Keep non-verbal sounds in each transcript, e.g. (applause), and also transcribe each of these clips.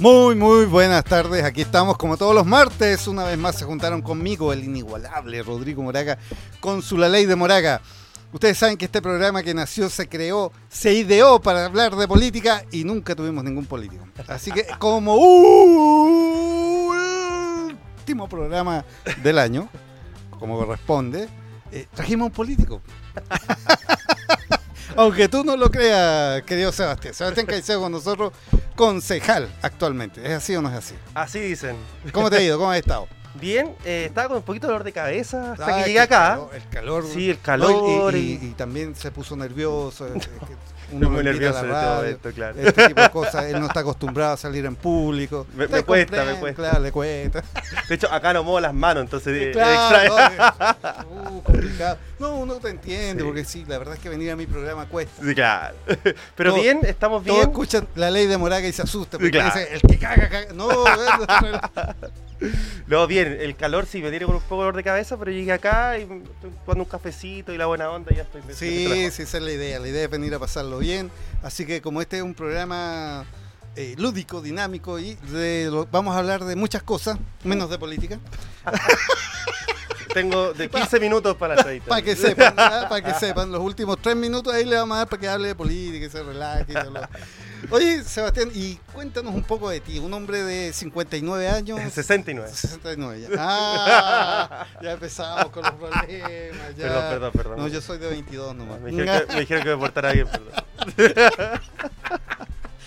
Muy, muy buenas tardes. Aquí estamos como todos los martes. Una vez más se juntaron conmigo el inigualable Rodrigo Moraga con su La Ley de Moraga. Ustedes saben que este programa que nació se creó, se ideó para hablar de política y nunca tuvimos ningún político. Así que como último programa del año, como corresponde, eh, trajimos un político. Aunque tú no lo creas, querido Sebastián. Sebastián Caicedo con nosotros, concejal actualmente. ¿Es así o no es así? Así dicen. ¿Cómo te ha ido? ¿Cómo has estado? (laughs) Bien, eh, estaba con un poquito de dolor de cabeza hasta Ah, que llegué acá. El calor. el calor. Sí, el No, calor y, y- y- y también se puso nervioso. es- muy nervioso este radio, momento, claro. Este tipo de cosas. Él no está acostumbrado a salir en público. Me- cuesta, me cuesta. Claro, le cuesta. De hecho, acá no muevo las manos, entonces eh, Claro, extraño. no, (laughs) uh, complicado. No, uno te entiende, Sí. porque sí, la verdad es que venir a mi programa cuesta. Sí, claro. (laughs) Pero Todo- bien, estamos Todos bien. escuchan la ley de Moraga y se asustan. Porque Claro. dice, el que caga, caga. No, (laughs) No, bien, el calor sí me tiene con un poco de dolor de cabeza, pero llegué acá y estoy tomando un cafecito y la buena onda y ya estoy. Sí, estoy sí, esa es la idea. La idea es venir a pasarlo bien. Así que como este es un programa eh, lúdico, dinámico y de lo- vamos a hablar de muchas cosas, menos de política, (laughs) Tengo de 15 minutos para la para que sepan, ¿ah? para que sepan. Los últimos tres minutos ahí le vamos a dar para que hable de política y se relaje. y todo lo- Oye, Sebastián, y cuéntanos un poco de ti. Un hombre de 59 años. (laughs) 69. 69 ya. Ah, ya empezamos con los problemas. Ya. Perdón, perdón, perdón. No, yo soy de 22 nomás. Me dijeron, que, me dijeron que me portara bien, perdón. (laughs)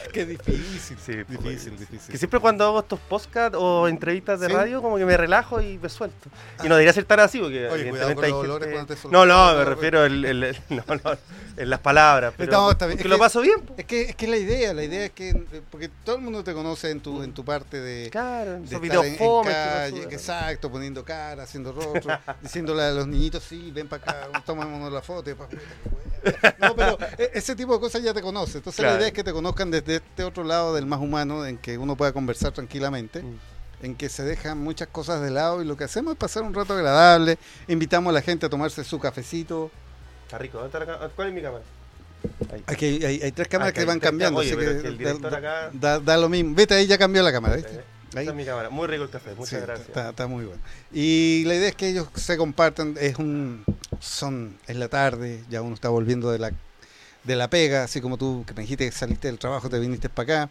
(laughs) Qué difícil. Sí, difícil, pues, difícil. Que siempre cuando hago estos podcasts o entrevistas de ¿Sí? radio, como que me relajo y me suelto. Y no debería ser tan así, porque Oye, evidentemente hay gente- te No, no, me refiero el, el- el- (laughs) no, no, en las palabras. Pero No, está bien. Es lo que- paso bien. Es que, es que la idea, la idea es que, porque todo el mundo te conoce en tu, en tu parte de, Claro, de esos estar videos en, en fome. que calle, exacto, poniendo cara, haciendo rostro, (laughs) diciéndole a los niñitos, sí, ven para acá, tomémonos la foto. y pa'. No, pero e- ese tipo de cosas ya te conoce. Entonces la idea es que te conozcan desde este otro lado del más humano, en que uno pueda conversar tranquilamente. Mm. en que se dejan muchas cosas de lado y lo que hacemos es pasar un rato agradable, invitamos a la gente a tomarse su cafecito. Está rico. ¿dónde está la ca- ¿Cuál es mi cámara? Ahí. Aquí hay, hay- hay tres cámaras Acá que van cambiando, así Oye, pero que es que el da- director da, acá- da- da lo mismo. Vete, ahí ya cambió la cámara, ¿viste? ¿Eh? Ahí. Esa es mi cámara. Muy rico el café. Muchas Sí, gracias. Está, está muy bueno. Y la idea es que ellos se compartan, es un son es la tarde, ya uno está volviendo de la de la pega, así como tú que me dijiste que saliste del trabajo, te viniste para acá.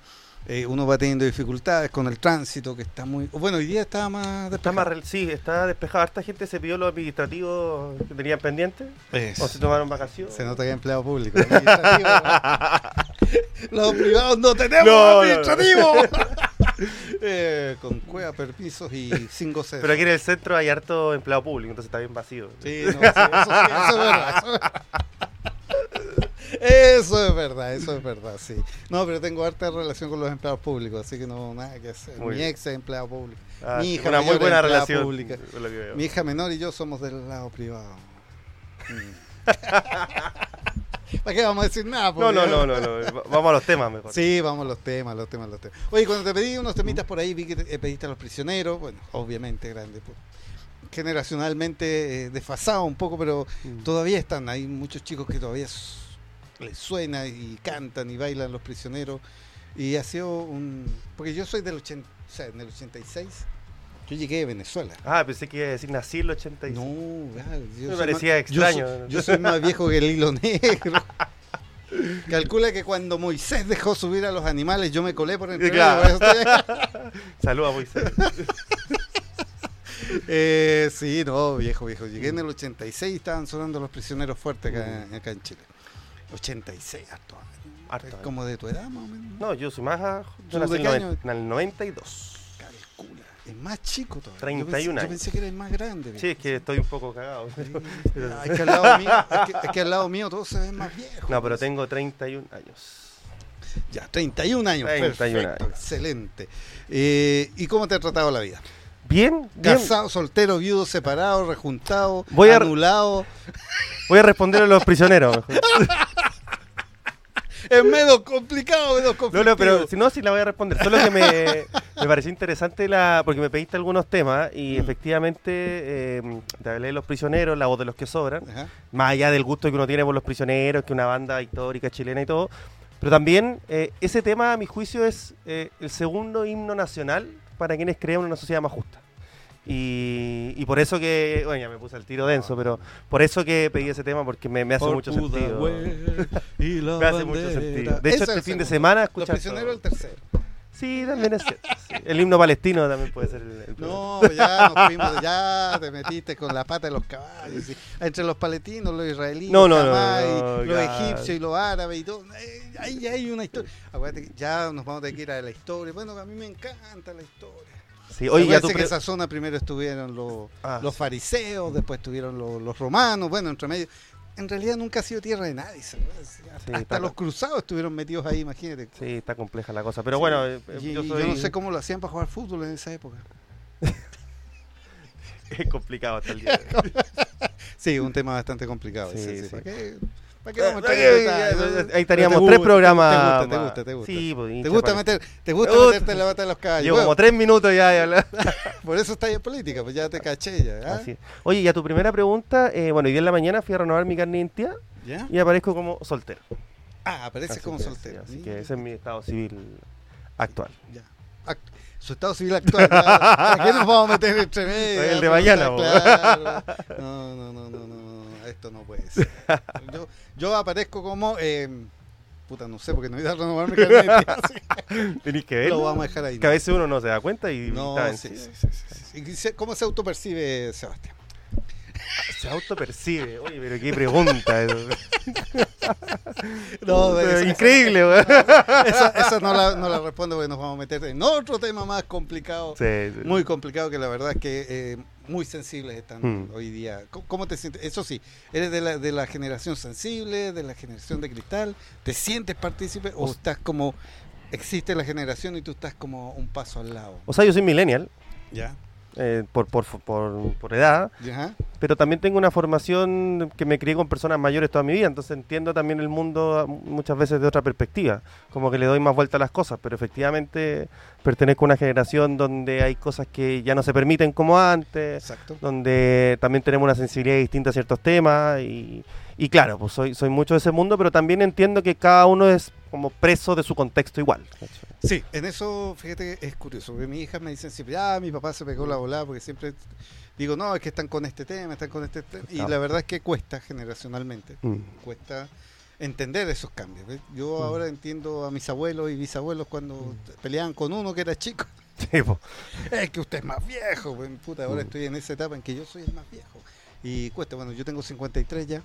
eh, uno va teniendo dificultades con el tránsito que está muy bueno, hoy día estaba más Está despejado. más, rel- sí, está despejado. Harta gente se pidió los administrativos que tenían pendientes Eso. o se tomaron vacaciones. Se nota que hay empleado público. (laughs) Los privados no tenemos No, no, no. administrativo. (laughs) Eh, con cueva, permisos y sin goce. Pero aquí en el centro hay harto empleado público, entonces está bien vacío. Sí, no, sí, eso, sí, eso es verdad. Eso es verdad, eso es verdad, sí. No, pero tengo harta relación con los empleados públicos, así que no, nada que hacer. Muy Mi bien. ex es empleado público. Ah, Mi hija una mayor muy buena es relación. pública. Mi hija menor y yo somos del lado privado. Mm. (laughs) ¿Para qué vamos a decir nada? No, no, no, no, no. Va- Vamos a los temas mejor. Sí, vamos a los temas, los temas, los temas. Oye, cuando te pedí unos temitas por ahí, vi que te- eh, pediste a los prisioneros, bueno, obviamente grande, pues, generacionalmente eh, desfasado un poco, pero Mm. todavía están, hay muchos chicos que todavía les suena y cantan y bailan los prisioneros. Y ha sido un... Porque yo soy del 80, o sea, en el 86, yo llegué de Venezuela. Ah, pensé que iba a decir nací en el 86. No, claro, yo Me parecía más- yo extraño. soy- Yo soy, más viejo que el hilo (laughs) negro. Calcula que cuando Moisés dejó subir a los animales, yo me colé por entre Claro. medio, por eso estoy acá. (laughs) Saludos a Moisés. (laughs) Eh, sí, no, viejo, viejo. Llegué en el 86 y estaban sonando los prisioneros fuertes acá, acá en Chile. 86, harto. Harto Es años. como de tu edad, más o menos. No, yo soy más. a- ¿Tú Yo nací en, el año? noven- en el 92. Calcula. Es más chico todavía. 31 yo pensé, años. Yo pensé que eres más grande. Sí, es que estoy un poco cagado. Ah, (laughs) es, que al lado mío, es, que, es que al lado mío todos se ven más viejos. No, pero tengo 31 años. Ya, 31 años. 31 perfecto, años. excelente. Eh, ¿Y cómo te ha tratado la vida? Bien, bien. Casado, soltero, viudo, separado, rejuntado, Voy a- anulado. Voy a responder a los prisioneros. (laughs) Es medio complicado, No, complicado. no, pero si no, sí la voy a responder. Solo que me, (laughs) me pareció interesante la porque me pediste algunos temas y Mm. efectivamente eh, te hablé de los prisioneros, la voz de los que sobran. Ajá. Más allá del gusto que uno tiene por los prisioneros, que una banda histórica chilena y todo. Pero también eh, ese tema, a mi juicio, es eh, el segundo himno nacional para quienes crean una sociedad más justa. Y, y por eso que, bueno, ya me puse el tiro denso, pero por eso que pedí ese tema porque me, me hace mucho sentido. (laughs) me hace mucho sentido. De hecho, este el fin de semana Los escuchar prisioneros todo. del tercero. Sí, también es cierto. sí. El himno palestino también puede ser el, el No, ya nos (laughs) fuimos, ya te metiste con la pata de los caballos. sí. Entre los palestinos, los israelíes, No, no, no, Hamás, y no, los egipcios y los árabes y todo. Ahí ya hay una historia. Acuérdate que ya nos vamos a tener que ir a la historia. Bueno, a mí me encanta la historia. Sí, oye, ya tú que esa zona primero estuvieron los, Ah, los sí. fariseos, después estuvieron los, los romanos, bueno, entre medio. En realidad nunca ha sido tierra de nadie. ¿sabes? Hasta está- los cruzados estuvieron metidos ahí, imagínate. Sí, está compleja la cosa. Pero bueno, eh, Y- yo y soy... no sé cómo lo hacían para jugar fútbol en esa época. (laughs) Es complicado hasta el día de hoy. (laughs) Sí, un tema bastante complicado. Sí, sí. sí. ¿Para qué, para qué Eh, en eh, detalles? Ahí estaríamos Pero te tres programas. Te gusta, te gusta, te gusta. Sí, pues, ¿Te gusta, meter, te gusta Me gusta. meterte en la bata de los caballos. Llevo Bueno, como tres minutos ya de hablar. (laughs) por eso estás en política, pues ya te caché ya. ¿ah? Oye, y a tu primera pregunta, eh, bueno, hoy día en la mañana fui a renovar mi carne de y aparezco como soltero. Ah, apareces como que, soltero. sí, así Sí, que ese es mi estado civil actual. ya. Act- Su estado civil actual. ¿Para qué nos vamos a meter entre (laughs) medio? El de mañana, claro. No, no, no, no, no, esto no puede ser. (laughs) Yo, yo aparezco como... eh, puta, no sé, porque no ido a renovar mi carnet. Tenéis que que ver. Lo vamos a dejar ahí. Que a veces uno no se da cuenta y No, sí, sí, sí, sí, sí. ¿Y se- ¿Cómo se autopercibe Sebastián? (laughs) se autopercibe. Oye, pero qué pregunta. eso. (laughs) No, esa- increíble, weón. Esa, esa no, la, no la respondo porque nos vamos a meter en otro tema más complicado. Sí, sí. Muy complicado que la verdad es que eh, muy sensibles están Hmm. hoy día. ¿Cómo, cómo te sientes? Eso sí, ¿eres de la, de la generación sensible, de la generación de cristal? ¿Te sientes partícipe o estás como... Existe la generación y tú estás como un paso al lado? O sea, yo soy millennial ¿Ya? Eh, por, por, por, por edad, pero también tengo una formación que me crié con personas mayores toda mi vida, entonces entiendo también el mundo ah, muchas veces de otra perspectiva, como que le doy más vuelta a las cosas, pero efectivamente pertenezco a una generación donde hay cosas que ya no se permiten como antes, Exacto. donde también tenemos una sensibilidad distinta a ciertos temas y, y claro, pues soy, soy mucho de ese mundo, pero también entiendo que cada uno es como preso de su contexto igual. Sí, en eso, fíjate que es curioso, porque mis hijas me dicen siempre, ah, mi papá se pegó la volada, porque siempre digo, no, es que están con este tema, están con este tema, y la verdad es que cuesta generacionalmente, Mm. cuesta entender esos cambios. ¿ves? Yo Mm. ahora entiendo a mis abuelos y bisabuelos cuando peleaban con uno que era chico, (laughs) Sí, es que usted es más viejo, pues, puta, ahora Mm. estoy en esa etapa en que yo soy el más viejo, y cuesta, bueno, yo tengo 53 ya,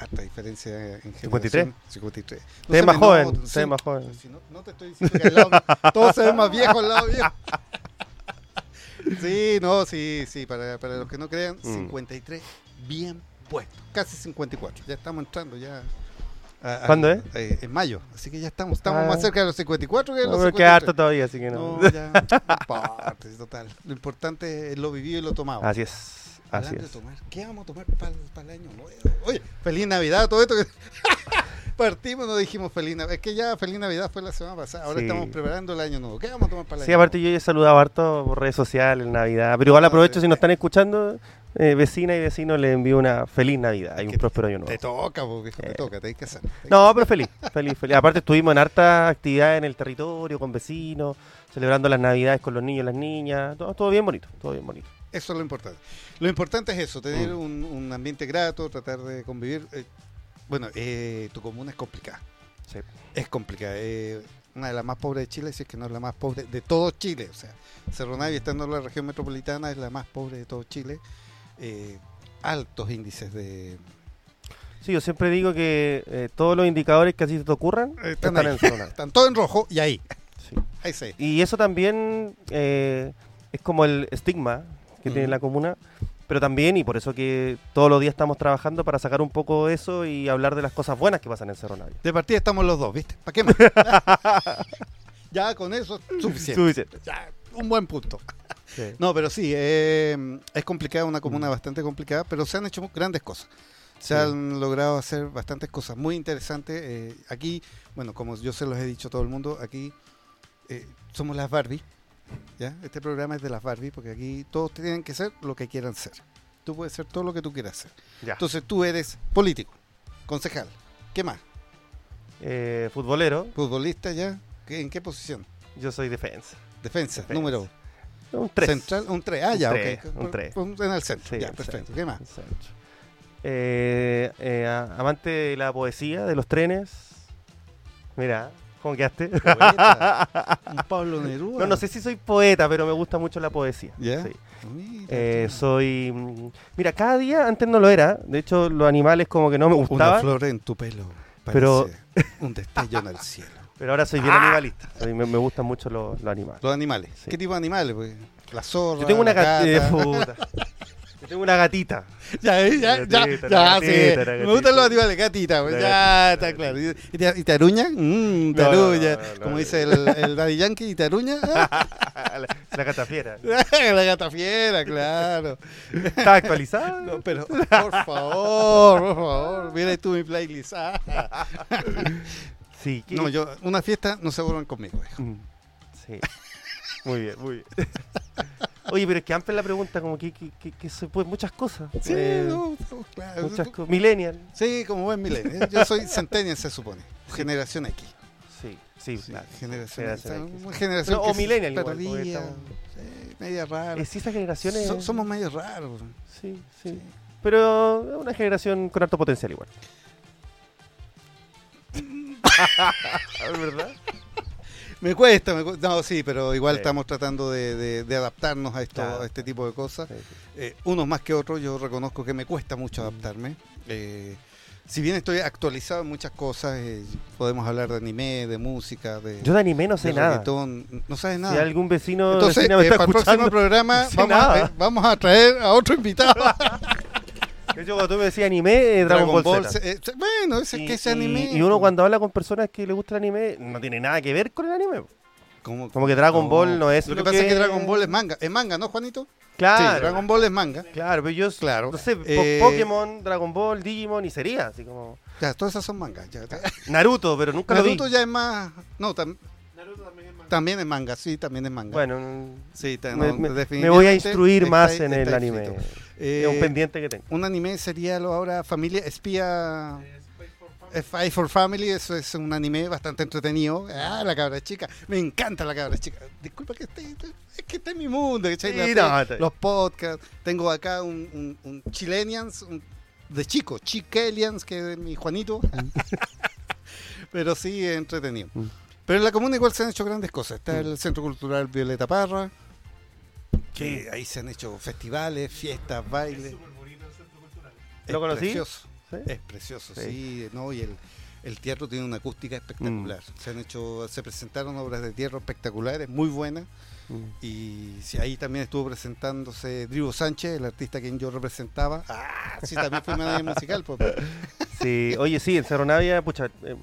harta diferencia en generación. 53. 53. No Te ves se más joven, te sí, más joven. si no, no te estoy diciendo que al lado mío, todos se ven más viejos al lado mío. (laughs) Sí, no, sí, sí, para, para los que no crean, Mm. 53 bien puestos, casi 54, ya estamos entrando ya. a- a- ¿Cuándo es? eh, en mayo, así que ya estamos, estamos Ah. más cerca de los 54 que de No, los pero 53. queda harto todavía, así que no. No, ya, no importa, total. Lo importante es lo vivido y lo tomado. Así es, así es. tomar, ¿qué vamos a tomar para el año nuevo? Oye, feliz Navidad, todo esto que (laughs) partimos no dijimos feliz Navidad. Es que ya feliz Navidad fue la semana pasada, ahora Sí. estamos preparando el año nuevo. ¿Qué vamos a tomar para el Sí, año aparte yo ya he saludado harto por redes sociales, Navidad. Pero igual Ah, aprovecho, sí. si nos están escuchando, eh, vecina y vecino, les envío una feliz Navidad y un próspero año nuevo? Te nuevo. toca, porque te Eh. toca, te hay que hacer. No, pero feliz, feliz, feliz. Aparte estuvimos en harta actividad en el territorio, con vecinos, celebrando las Navidades con los niños y las niñas. Todo, todo bien bonito, todo bien bonito. Eso es lo importante. Lo importante es eso, tener Mm. un, un ambiente grato, tratar de convivir. eh, bueno, eh, tu comuna es complicada. Sí. Es complicada. eh, una de las más pobres de Chile, si es que no es la más pobre de todo Chile. O sea, Cerro Navia, estando en la región metropolitana, es la más pobre de todo Chile. Eh, altos índices de... Sí, yo siempre digo que todos los indicadores que así se te ocurran Están están, en zona. (laughs) Están todos en rojo y ahí. Sí. Ahí sí. Y eso también eh, es como el estigma que tiene la comuna, pero también, y por eso que todos los días estamos trabajando para sacar un poco eso y hablar de las cosas buenas que pasan en Cerro Navia. De partida estamos los dos, ¿viste? ¿Para qué más? (laughs) ya con eso es suficiente. Suficiente. Ya, un buen punto. Sí. No, pero sí, eh, es complicada, una comuna bastante complicada, pero se han hecho grandes cosas. Se Sí. han logrado hacer bastantes cosas muy interesantes. eh, aquí, bueno, como yo se los he dicho a todo el mundo, aquí eh, somos las Barbie. ¿Ya? Este programa es de las Barbie porque aquí todos tienen que ser lo que quieran ser. Tú puedes ser todo lo que tú quieras ser. Ya. Entonces tú eres político, concejal. ¿Qué más? Eh, futbolero, ¿Futbolista ya? ¿Qué- ¿En qué posición? yo soy defensa. Defensa, Defensa. número Un 3. central, un 3. Ah, Un ya, tres, ok. un tres. En el centro, ya, perfecto. ¿Qué más? Eh, eh, amante de la poesía, de los trenes. Mira, ¿cómo quedaste? Poeta. (laughs) Un Pablo Neruda. No, no sé si soy poeta, pero me gusta mucho la poesía. ¿Ya? Sí. Mira, Eh, soy. mm, Mira, cada día antes no lo era. De hecho, los animales como que no me Una gustaban. flor en tu pelo. Pero-. Un (laughs) destello en el cielo. Pero ahora soy bien animalista. Soy- me, me gustan mucho los, los animales. Los animales. Sí. ¿Qué tipo de animales? Pues? La zorra. Yo tengo una la gatita. gata. (laughs) Yo tengo una gatita. Ya, eh, ya, ya, sí. gatita, Me gustan los animales, gatita, pues, ya, está la claro. ¿Y te, y te aruña? Te No, no, aruña. no, no, Como dice el, el Daddy Yankee, ¿y te aruña? (laughs) La, la gata fiera. (laughs) la gata fiera, claro. ¿Está actualizada? No, pero, por favor, por favor, mira tú mi playlist. Ah. Sí. ¿qué? No, yo, una fiesta no se vuelvan conmigo, hijo. Mm, Sí. Muy bien, muy bien. Oye, pero es que antes la pregunta, como que, que, que, que se puede muchas cosas. Sí, Eh, no, no, claro. muchas cosas. Millennial. Sí, como buen milenio. Yo soy centennial, se supone. Generación X. Sí, sí, Sí, claro. generación, Generación X. X. Una generación No, o millennial igual, estamos- sí, media rara. Es esas generaciones. So- somos medio raros. Sí, sí, Sí. Pero es una generación con alto potencial igual. (laughs) (laughs) ¿Verdad? Me cuesta, me cu- No, sí, pero igual Sí. estamos tratando de, de- de adaptarnos a, esto, Claro. a este tipo de cosas. Sí, sí. Eh, unos más que otros, yo reconozco que me cuesta mucho adaptarme. Eh, si bien estoy actualizado en muchas cosas, eh, podemos hablar de anime, de música, de, Yo de anime no sé nada. no sabes nada. Si algún vecino Entonces, me eh, está para el próximo programa (laughs) no sé vamos, a, vamos a traer a otro invitado. (laughs) De hecho, cuando tú me decías anime, eh, Dragon, Ball, Z. eh, bueno, ese, Y, que ese anime. y uno cuando habla con personas que le gusta el anime, no tiene nada que ver con el anime. ¿Cómo- Como que Dragon Ball no es Lo que lo pasa es que- que Dragon Ball es manga. Es manga, ¿no, Juanito? Claro. Sí, Dragon Ball es manga. Claro, pero yo, Claro. no sé, Eh, Pokémon, Dragon Ball, Digimon y sería, así como Ya, todas esas son mangas. Ya. (laughs) Naruto, pero nunca lo Naruto ya es más. No, tam- también es manga, sí, también es manga. Bueno, sí, no, me- voy a instruir más en el anime. escrito. Es un Eh, pendiente que tengo. Un anime sería lo ahora Familia Espía. Spy for Family, eso es un anime bastante entretenido. Ah, la cabra chica. Me encanta la cabra chica. Disculpa que esté, es que está en mi mundo. Sí, no, los podcasts. Tengo acá un, un, un Chilenians, un- de chico, Chiquelians, que es mi Juanito. (laughs) Pero sí, es entretenido. Mm. Pero en la comuna igual se han hecho grandes cosas. Está el Centro Cultural Violeta Parra, que ahí se han hecho festivales, fiestas, bailes. Es ¿Lo conocí? Precioso. ¿Sí? Es precioso, Sí. sí, ¿no? Y el, el teatro tiene una acústica espectacular. Mm. Se han hecho, se presentaron obras de teatro espectaculares, muy buenas. Mm. Y sí, ahí también estuvo presentándose Drivo Sánchez, el artista a quien yo representaba. Ah, sí, también fui manager (laughs) musical. pues. Sí, oye, sí, en Cerro Navia, pucha, eh,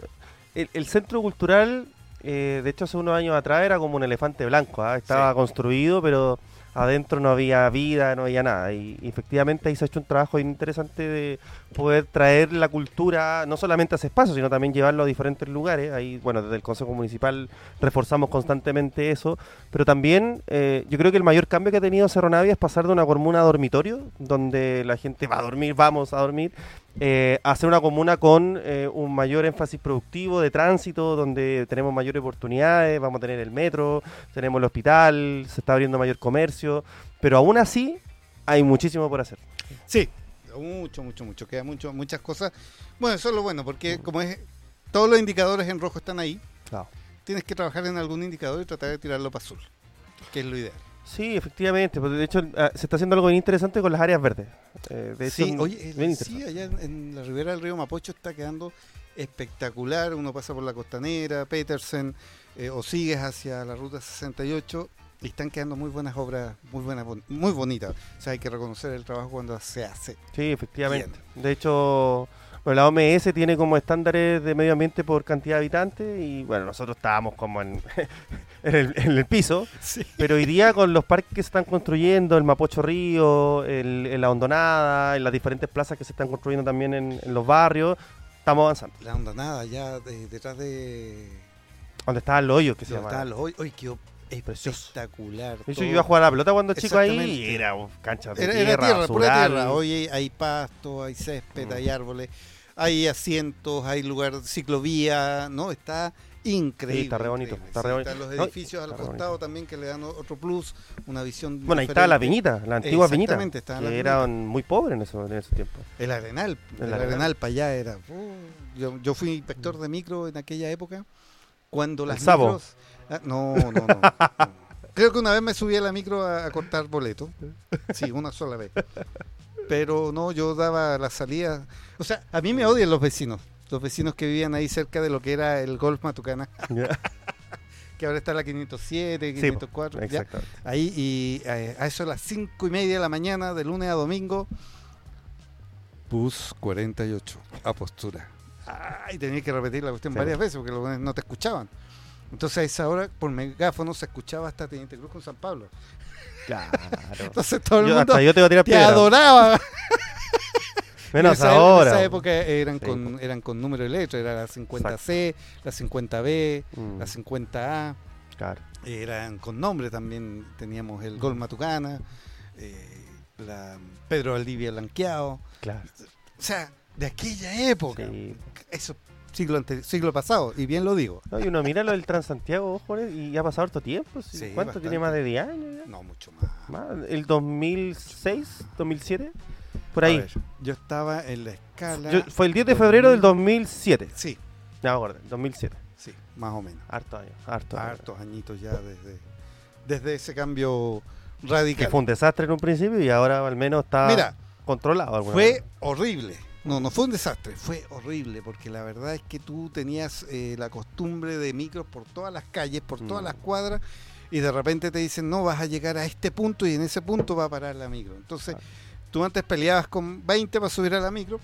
el, el centro cultural, eh, de hecho hace unos años atrás era como un elefante blanco, ¿ah? estaba Sí. construido, pero adentro no había vida, no había nada. Y, efectivamente ahí se ha hecho un trabajo interesante de poder traer la cultura, no solamente a ese espacio, sino también llevarlo a diferentes lugares. Ahí, bueno, desde el Consejo Municipal reforzamos constantemente eso, pero también eh, yo creo que el mayor cambio que ha tenido Cerro Navia es pasar de una comuna a dormitorio, donde la gente va a dormir, vamos a dormir, eh, hacer una comuna con eh, un mayor énfasis productivo de tránsito, donde tenemos mayores oportunidades, vamos a tener el metro, tenemos el hospital, se está abriendo mayor comercio, pero aún así hay muchísimo por hacer. Sí, mucho, mucho, mucho. Queda mucho, muchas cosas. Bueno, eso es lo bueno, porque como es todos los indicadores en rojo están ahí, Claro. tienes que trabajar en algún indicador y tratar de tirarlo para azul, que es lo ideal. Sí, efectivamente. pues, De hecho, ah, se está haciendo algo bien interesante con las áreas verdes. Eh, de hecho, sí, oye, eh, bien sí, allá en, la ribera del río Mapocho está quedando espectacular. Uno pasa por la costanera, Petersen, eh, o sigues hacia la ruta 68 y están quedando muy buenas obras, muy buenas, muy bonitas. O sea, hay que reconocer el trabajo cuando se hace. Sí, efectivamente. De hecho, bueno, la OMS tiene como estándares de medio ambiente por cantidad de habitantes y bueno, nosotros estábamos como en, (laughs) en, el, en el piso, Sí. pero hoy día con los parques que se están construyendo, el Mapocho Río, el, el La Hondonada, en las diferentes plazas que se están construyendo también en, en los barrios, estamos avanzando. La onda nada, ya de- detrás de... Donde estaban los hoyos que se estaban los hoy, hoy quedó espectacular. Todo. yo iba a jugar a la pelota cuando chico ahí y era cancha de Era, tierra, era tierra, pura tierra. Hoy hay, hay pasto, hay césped, Mm. hay árboles. Hay asientos, hay lugar, ciclovía, ¿no? Está increíble. Sí, está re bonito, está re bonito. Están los No, edificios al costado también que le dan otro plus, una visión Bueno, ahí está la viñita, la antigua viñita, Exactamente, está la que viñita. eran muy pobres en ese, en ese tiempo. El Arenal, el, El Arenal, Arenal. para allá era. uh, yo, yo fui inspector de micro en aquella época, cuando las Sabo. micros. Ah, no, no, no, no. (laughs) Creo que una vez me subí a la micro a, a cortar boleto. Sí, una sola vez. Pero no, yo daba la salida. O sea, a mí me odian los vecinos. Los vecinos que vivían ahí cerca de lo que era el Golf Matucana, (laughs) (laughs) que ahora está la 507, Sí, po, 504. ya. Exactamente. Ahí y eh, a eso de las cinco y media de la mañana, de lunes a domingo, bus 48, a postura. Ay, tenía que repetir la cuestión Sí. varias veces porque los no te escuchaban. Entonces a esa hora, por megáfono, se escuchaba hasta Teniente Cruz con San Pablo. Claro. (laughs) Entonces todo el Yo, mundo hasta yo te voy a tirar te adoraba. (laughs) Menos en esa, ahora. En esa época eran, Sí, con, eran con número de letra, era la 50C, la 50B, Mm, la 50A. claro. eran con nombre también teníamos el Gol Matucana eh, la Pedro Valdivia Blanqueado Claro. o sea de aquella época Sí. eso siglo ante- siglo pasado y bien lo digo No, y uno mira lo del Transantiago, ojo, y ya ha pasado harto tiempo. sí. Sí, ¿Cuánto? ¿Tiene bastante. más de 10 años ya? no mucho más, Más, ¿El 2006? ¿2007? Por ahí. ver, yo estaba en la escala Yo- fue el 10 de febrero del 2007. sí Ya acuerdo, 2007. sí más o menos Harto años, harto años. hartos añitos ya desde desde ese cambio Que radical fue un desastre en un principio y ahora al menos está mira controlado. Fue manera. horrible. No, no fue un desastre, fue horrible, porque la verdad es que tú tenías eh, la costumbre de micros por todas las calles, por todas Mm. las cuadras, y de repente te dicen, no, vas a llegar a este punto y en ese punto va a parar la micro. Entonces, tú antes peleabas con 20 para subir a la micro,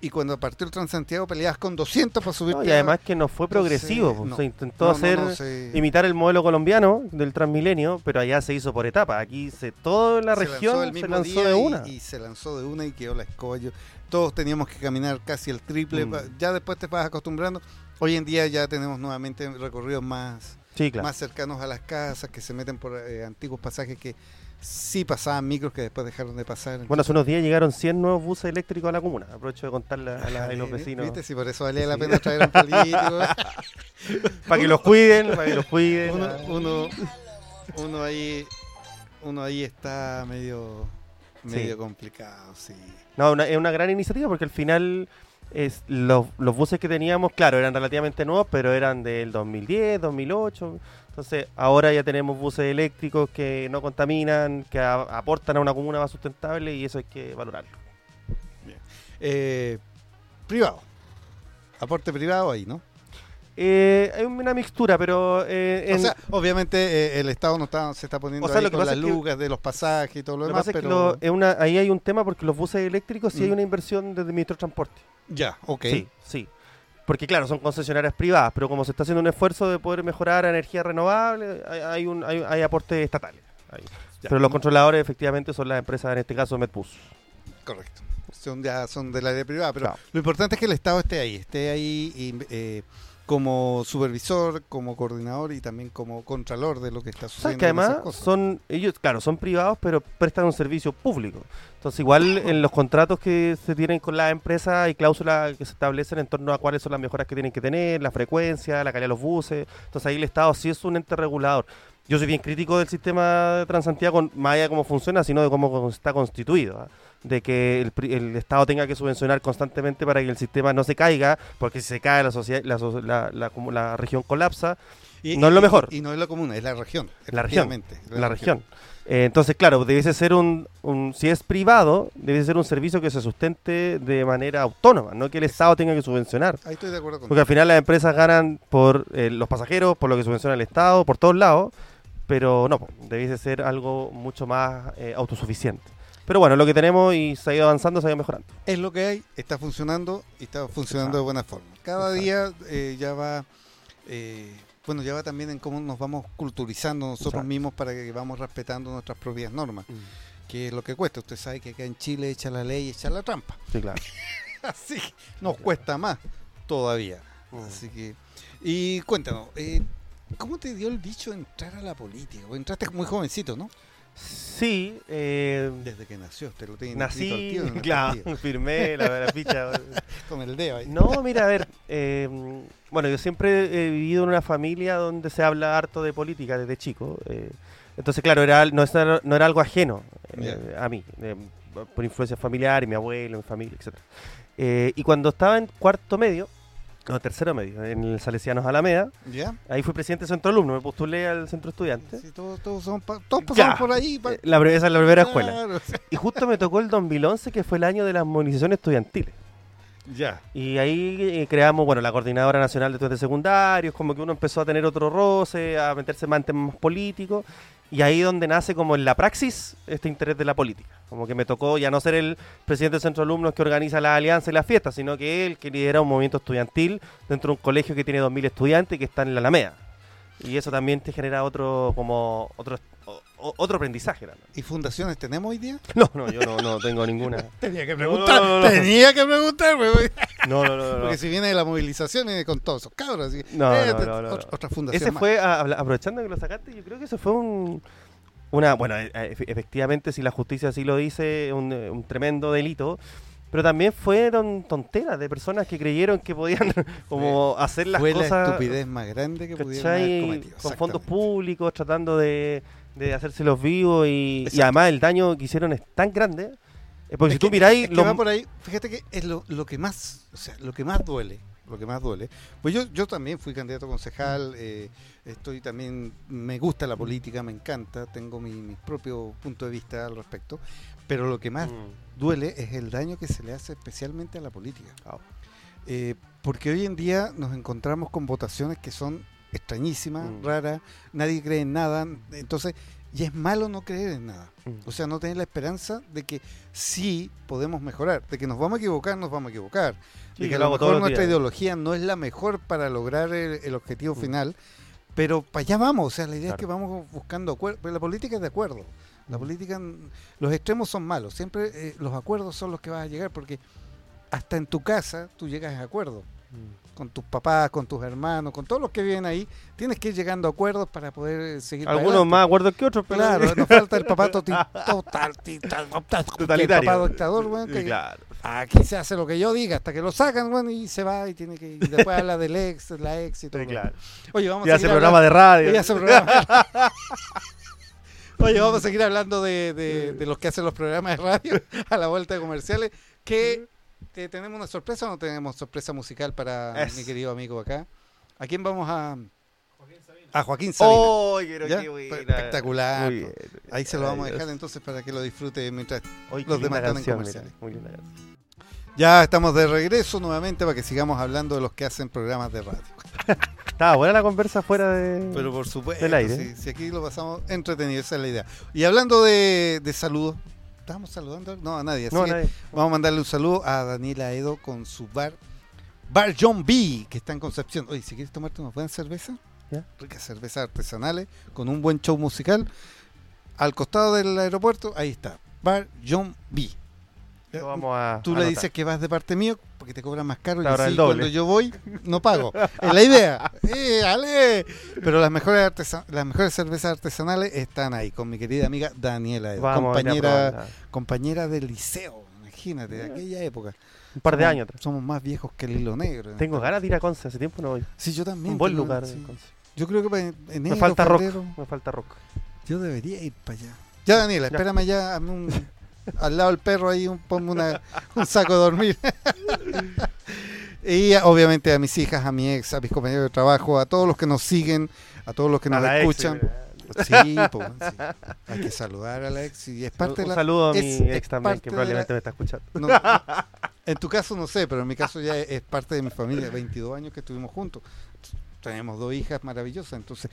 y cuando partió el Transantiago peleabas con 200 para subir. No, y además que no fue progresivo. Entonces, pues, no. Se intentó hacer imitar el modelo colombiano del Transmilenio, pero allá se hizo por etapas. Aquí se, toda la región se lanzó, de y- una. Y, se lanzó de una y quedó la escoba. Yo- todos teníamos que caminar casi el triple. Mm. Ya después te vas acostumbrando. Hoy en día ya tenemos nuevamente recorridos más, sí, claro. más cercanos a las casas, que se meten por eh, antiguos pasajes que sí pasaban micros que después dejaron de pasar. Bueno, hace unos días llegaron 100 nuevos buses eléctricos a la comuna. Aprovecho de contarle a, la- a los vecinos. ¿Viste? Si por eso valía la pena traer a un político. (laughs) Para que los cuiden, para que los cuiden. uno, uno, uno ahí uno ahí está medio medio Sí. complicado, sí. No, es una gran iniciativa porque al final los, los buses que teníamos, claro, eran relativamente nuevos, pero eran del 2010, 2008. Entonces, ahora ya tenemos buses eléctricos que no contaminan, que aportan a una comuna más sustentable y eso hay que valorarlo. Eh, privado. Aporte privado ahí, ¿no? Eh, hay una mixtura, pero eh, en- O sea, obviamente eh, el Estado no está, se está poniendo O sea, ahí lo que con las que- lucas de los pasajes y todo lo, lo que demás, pasa es que pero... lo- es una, ahí hay un tema porque los buses eléctricos sí hay Mm. una inversión desde el Ministro de Transporte. Ya, ok. Sí, sí. Porque claro, son concesionarias privadas, pero como se está haciendo un esfuerzo de poder mejorar energía renovable, hay, hay un, hay, hay aportes estatales. Pero los controladores efectivamente son las empresas, en este caso Medbus. Correcto. Son, ya, son del área privada, pero Claro. lo importante es que el Estado esté ahí, esté ahí y, eh, como supervisor, como coordinador y también como contralor de lo que está ¿Sabes sucediendo. que con esas además cosas. son, ellos, claro, son privados, pero prestan un servicio público. Entonces, igual en los contratos que se tienen con las empresas hay cláusulas que se establecen en torno a cuáles son las mejoras que tienen que tener, la frecuencia, la calidad de los buses. Entonces, ahí el Estado sí es un ente regulador. Yo soy bien crítico del sistema de Transantiago, más allá de cómo funciona, sino de cómo está constituido. ¿ah? De que el, el Estado tenga que subvencionar constantemente para que el sistema no se caiga, porque si se cae la, sociedad, la, la- la- la región colapsa. Y- no es lo mejor. Y no es lo común, es la región. La región, la región. Eh, entonces, claro, debiese ser un, un- si es privado, debe ser un servicio que se sustente de manera autónoma, no que el Estado tenga que subvencionar. Ahí estoy de acuerdo con Porque al final las empresas ganan por eh, los pasajeros, por lo que subvenciona el Estado, por todos lados, pero no, debiese ser algo mucho más eh, autosuficiente. Pero bueno, lo que tenemos y se ha ido avanzando, se ha ido mejorando. Es lo que hay, está funcionando y está funcionando Exacto. de buena forma. Cada Exacto. día eh, ya va, eh, bueno, ya va también en cómo nos vamos culturizando nosotros Exacto. mismos para que vamos respetando nuestras propias normas, que es lo que cuesta. Usted sabe que acá en Chile echa la ley, echa la trampa. Sí, claro. (laughs) Así nos cuesta más todavía. Así que, y cuéntanos, eh, ¿cómo te dio el bicho entrar a la política? Porque entraste muy jovencito, ¿no? Sí, eh, Desde que nació, te lo tiene nací, al (laughs) claro, partida. firmé la, la ficha. (laughs) Con el dedo ahí. No, mira, a ver, eh, bueno, yo siempre he vivido en una familia donde se habla harto de política desde chico. eh, entonces, claro, era, no, era, no era algo ajeno eh, a mí, por influencia familiar, y mi abuelo, mi familia, etc. y cuando estaba en cuarto medio, no, tercero medio, en el Salesianos Alameda, ¿Ya? ahí fui presidente de centro alumno, me postulé al centro estudiante. Sí, todos, todos, son pa- todos pasamos por ahí. pa- Eh, La, esa es la primera escuela. Claro. Y justo me tocó el 2011, que fue el año de las movilizaciones estudiantiles. Ya. Y ahí eh, creamos, bueno, la Coordinadora Nacional de Estudiantes Secundarios, como que uno empezó a tener otro roce, a meterse más en temas políticos, y ahí donde nace como en la praxis este interés de la política. Como que me tocó ya no ser el presidente del centro de alumnos que organiza la alianza y las fiestas, sino que él que lidera un movimiento estudiantil dentro de un colegio que tiene 2.000 estudiantes y que está en la Alameda. Y eso también te genera otro, como, otro, o- otro aprendizaje. también. ¿Y fundaciones tenemos hoy día? No, no, yo no, no tengo ninguna. (laughs) Tenía que preguntar, no, no, no. Tenía que preguntar, güey. No, no, no, no. Porque si viene de la movilización viene con todos esos cabros. No, Eh, no, no, no, otra, no. otra fundación Ese más. fue, a- aprovechando que lo sacaste, yo creo que eso fue un, una, bueno, eh, efe- efectivamente si la justicia así lo dice, un, eh, un tremendo delito, pero también fueron tonteras de personas que creyeron que podían (laughs) como hacer las Fue cosas la estupidez más grande que pudieron haber cometido. con fondos públicos, tratando de, de hacérselos vivos y, además el daño que hicieron es tan grande. eh, porque Es si tú que- miráis, es que los- va por ahí, fíjate que es lo, lo que más, o sea, lo que más duele, lo que más duele. Pues yo, yo también fui candidato a concejal, eh, estoy también, me gusta la política, me encanta, tengo mi, mi propio punto de vista al respecto, pero lo que más Mm, duele es el daño que se le hace especialmente a la política. Ah. Eh, porque hoy en día nos encontramos con votaciones que son extrañísimas, Mm. raras, nadie cree en nada, entonces, y es malo no creer en nada. mm. O sea, no tener la esperanza de que sí podemos mejorar, de que nos vamos a equivocar, nos vamos a equivocar, Sí, de que a lo mejor nuestra días. ideología no es la mejor para lograr el, el objetivo Mm. final, pero para allá vamos, o sea, la idea es que vamos buscando acuerdos, pero la política es de acuerdo. La política, los extremos son malos, siempre eh, los acuerdos son los que vas a llegar, porque hasta en tu casa tú llegas a acuerdos Mm. Con tus papás, con tus hermanos, con todos los que viven ahí, tienes que ir llegando a acuerdos para poder seguir. Algunos adelante. más acuerdos que otros, pero Claro, nos falta el papá total, Totalitario. El papá dictador, que Claro. aquí se hace lo que yo diga, hasta que lo sacan, weón, y se va y tiene que y después habla del ex, la ex y todo. Sí, claro. Oye, vamos Y a hace programa de radio. y hace programa. (laughs) Oye, vamos a seguir hablando de, de- de los que hacen los programas de radio (laughs) a la vuelta de comerciales. Que tenemos una sorpresa o no tenemos sorpresa musical para Es. mi querido amigo acá. ¿A quién vamos a? A Joaquín Sabina. ¡Oh, pero ¿Ya? qué buena! Espectacular. Muy bien. Ahí se lo vamos a dejar Dios. entonces para que lo disfrute mientras qué los demás están en comerciales. mira, muy linda canción. Ya estamos de regreso nuevamente para que sigamos hablando de los que hacen programas de radio. (laughs) Estaba buena la conversa fuera de. Pero por supuesto, Del aire. Si, si aquí lo pasamos entretenido, esa es la idea. Y hablando de, de saludos, ¿estábamos saludando? No, a nadie. Así no, que nadie. vamos a mandarle un saludo a Daniela Edo con su bar, Bar John B, que está en Concepción. Oye, si quieres tomarte una buena cerveza, Ya. ricas cervezas artesanales, con un buen show musical, al costado del aeropuerto, ahí está, Bar John B. Vamos a. Tú le anotar. dices que vas de parte mío porque te cobran más caro y así cuando yo voy no pago. Es la idea. (laughs) ¡Eh, ale! Pero las mejores las mejores cervezas artesanales están ahí con mi querida amiga Daniela, Edo, Vamos compañera compañera del liceo, imagínate, de aquella época. Un par de Somos- años atrás. Somos más viejos que el hilo negro. Tengo ganas de ir a Conce, hace tiempo no voy. Sí, yo también. Un buen lugar. sí. Yo creo que para en- enero, Me falta rock. febrero, Me falta rock. Yo debería ir para allá. Ya, Daniela, Ya. espérame allá, hazme un- (laughs) al lado del perro ahí, un, ponme una- un saco de dormir. (laughs) y obviamente a mis hijas, a mi ex, a mis compañeros de trabajo, a todos los que nos siguen, a todos los que nos ex, escuchan. sí, (laughs) Sí, hay que saludar a la ex y es parte un de la... saludo a mi ex también, que probablemente la- me está escuchando. no, en tu caso no sé, pero en mi caso ya es, es parte de mi familia, 22 años que estuvimos juntos. Tenemos dos hijas maravillosas, entonces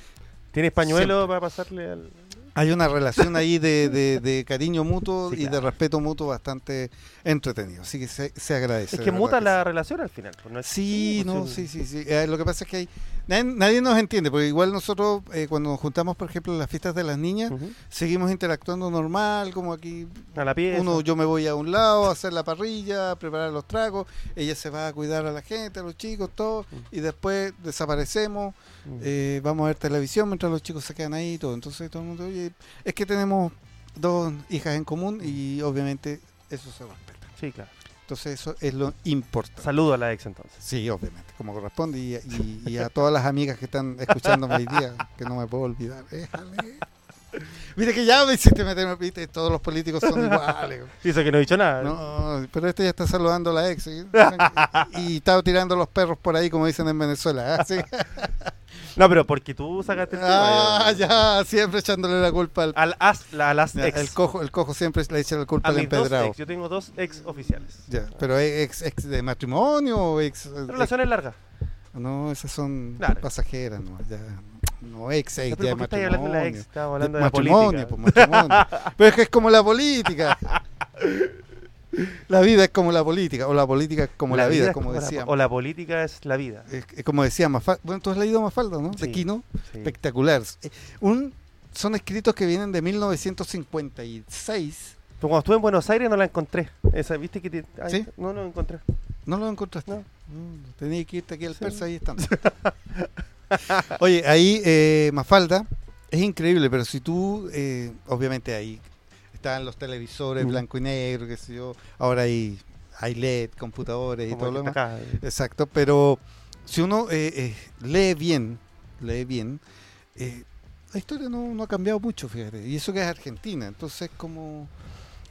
¿Tienes pañuelo para pasarle al.? Hay una relación ahí de, (laughs) de- de cariño mutuo Sí, y de respeto mutuo bastante entretenido. Así que se, se agradece. Es que muta que la relación al final. pues, no es- Sí, no, sí. sí, sí, sí. Eh, lo que pasa es que hay, nadie, nadie nos entiende, porque igual nosotros eh, cuando nos juntamos, por ejemplo, en las fiestas de las niñas, seguimos interactuando normal, como aquí A la pieza. uno yo me voy a un lado a hacer la parrilla, a preparar los tragos, ella se va a cuidar a la gente, a los chicos, todo, y después desaparecemos, eh, vamos a ver televisión mientras los chicos se quedan ahí y todo. Entonces todo el mundo, oye, es que tenemos dos hijas en común y obviamente eso se respeta. Sí, claro. Entonces eso es lo importante. Saludo a la ex entonces. Sí, obviamente, como corresponde. Y, y- y a todas las amigas que están escuchándome hoy día, que no me puedo olvidar. Déjale. Viste que ya me hiciste meterme, viste, todos los políticos son iguales. Dice que no he dicho nada. No, pero este ya está saludando a la ex. ¿sí? Y está tirando los perros por ahí, como dicen en Venezuela. ¿ah? ¿Sí? No, pero porque tú sacaste el tema. Ah, ya, siempre echándole la culpa al. Al as, la, a las ex. El cojo, el cojo siempre le echa la culpa a al mis dos empedrado. ex. Yo tengo dos ex oficiales. Ya, pero ex, ex de matrimonio o ex. Relaciones largas. No, esas son Claro. pasajeras, no, ya, no ex, ex, Ya, ya pero de ¿Por qué estáis hablando de la ex? matrimonio. Hablando de, De la matrimonio, política. pues, matrimonio. Pero es que es como la política. (laughs) La vida es como la política, o la política es como la, vida, es como la- decía. o la política es la vida. Es- es como decía Mafalda. Bueno, tú has leído Mafalda, ¿no? De Sí. Quino. Sí. Espectacular. Eh, Un, son escritos que vienen de 1956. Pero cuando estuve en Buenos Aires no la encontré. Esa, ¿viste que te- ay, ¿Sí? No, la encontré. ¿No lo encontraste? No. No, tenía que irte aquí al persa, ahí están. (laughs) Oye, ahí eh, Mafalda es increíble, pero si tú, eh, obviamente ahí están los televisores Mm. blanco y negro, qué sé yo, ahora hay, hay LED, computadores y todo lo demás. acá. Exacto, pero si uno eh, eh, lee bien, lee bien, eh, la historia no, no ha cambiado mucho, fíjate, y eso que es Argentina, entonces como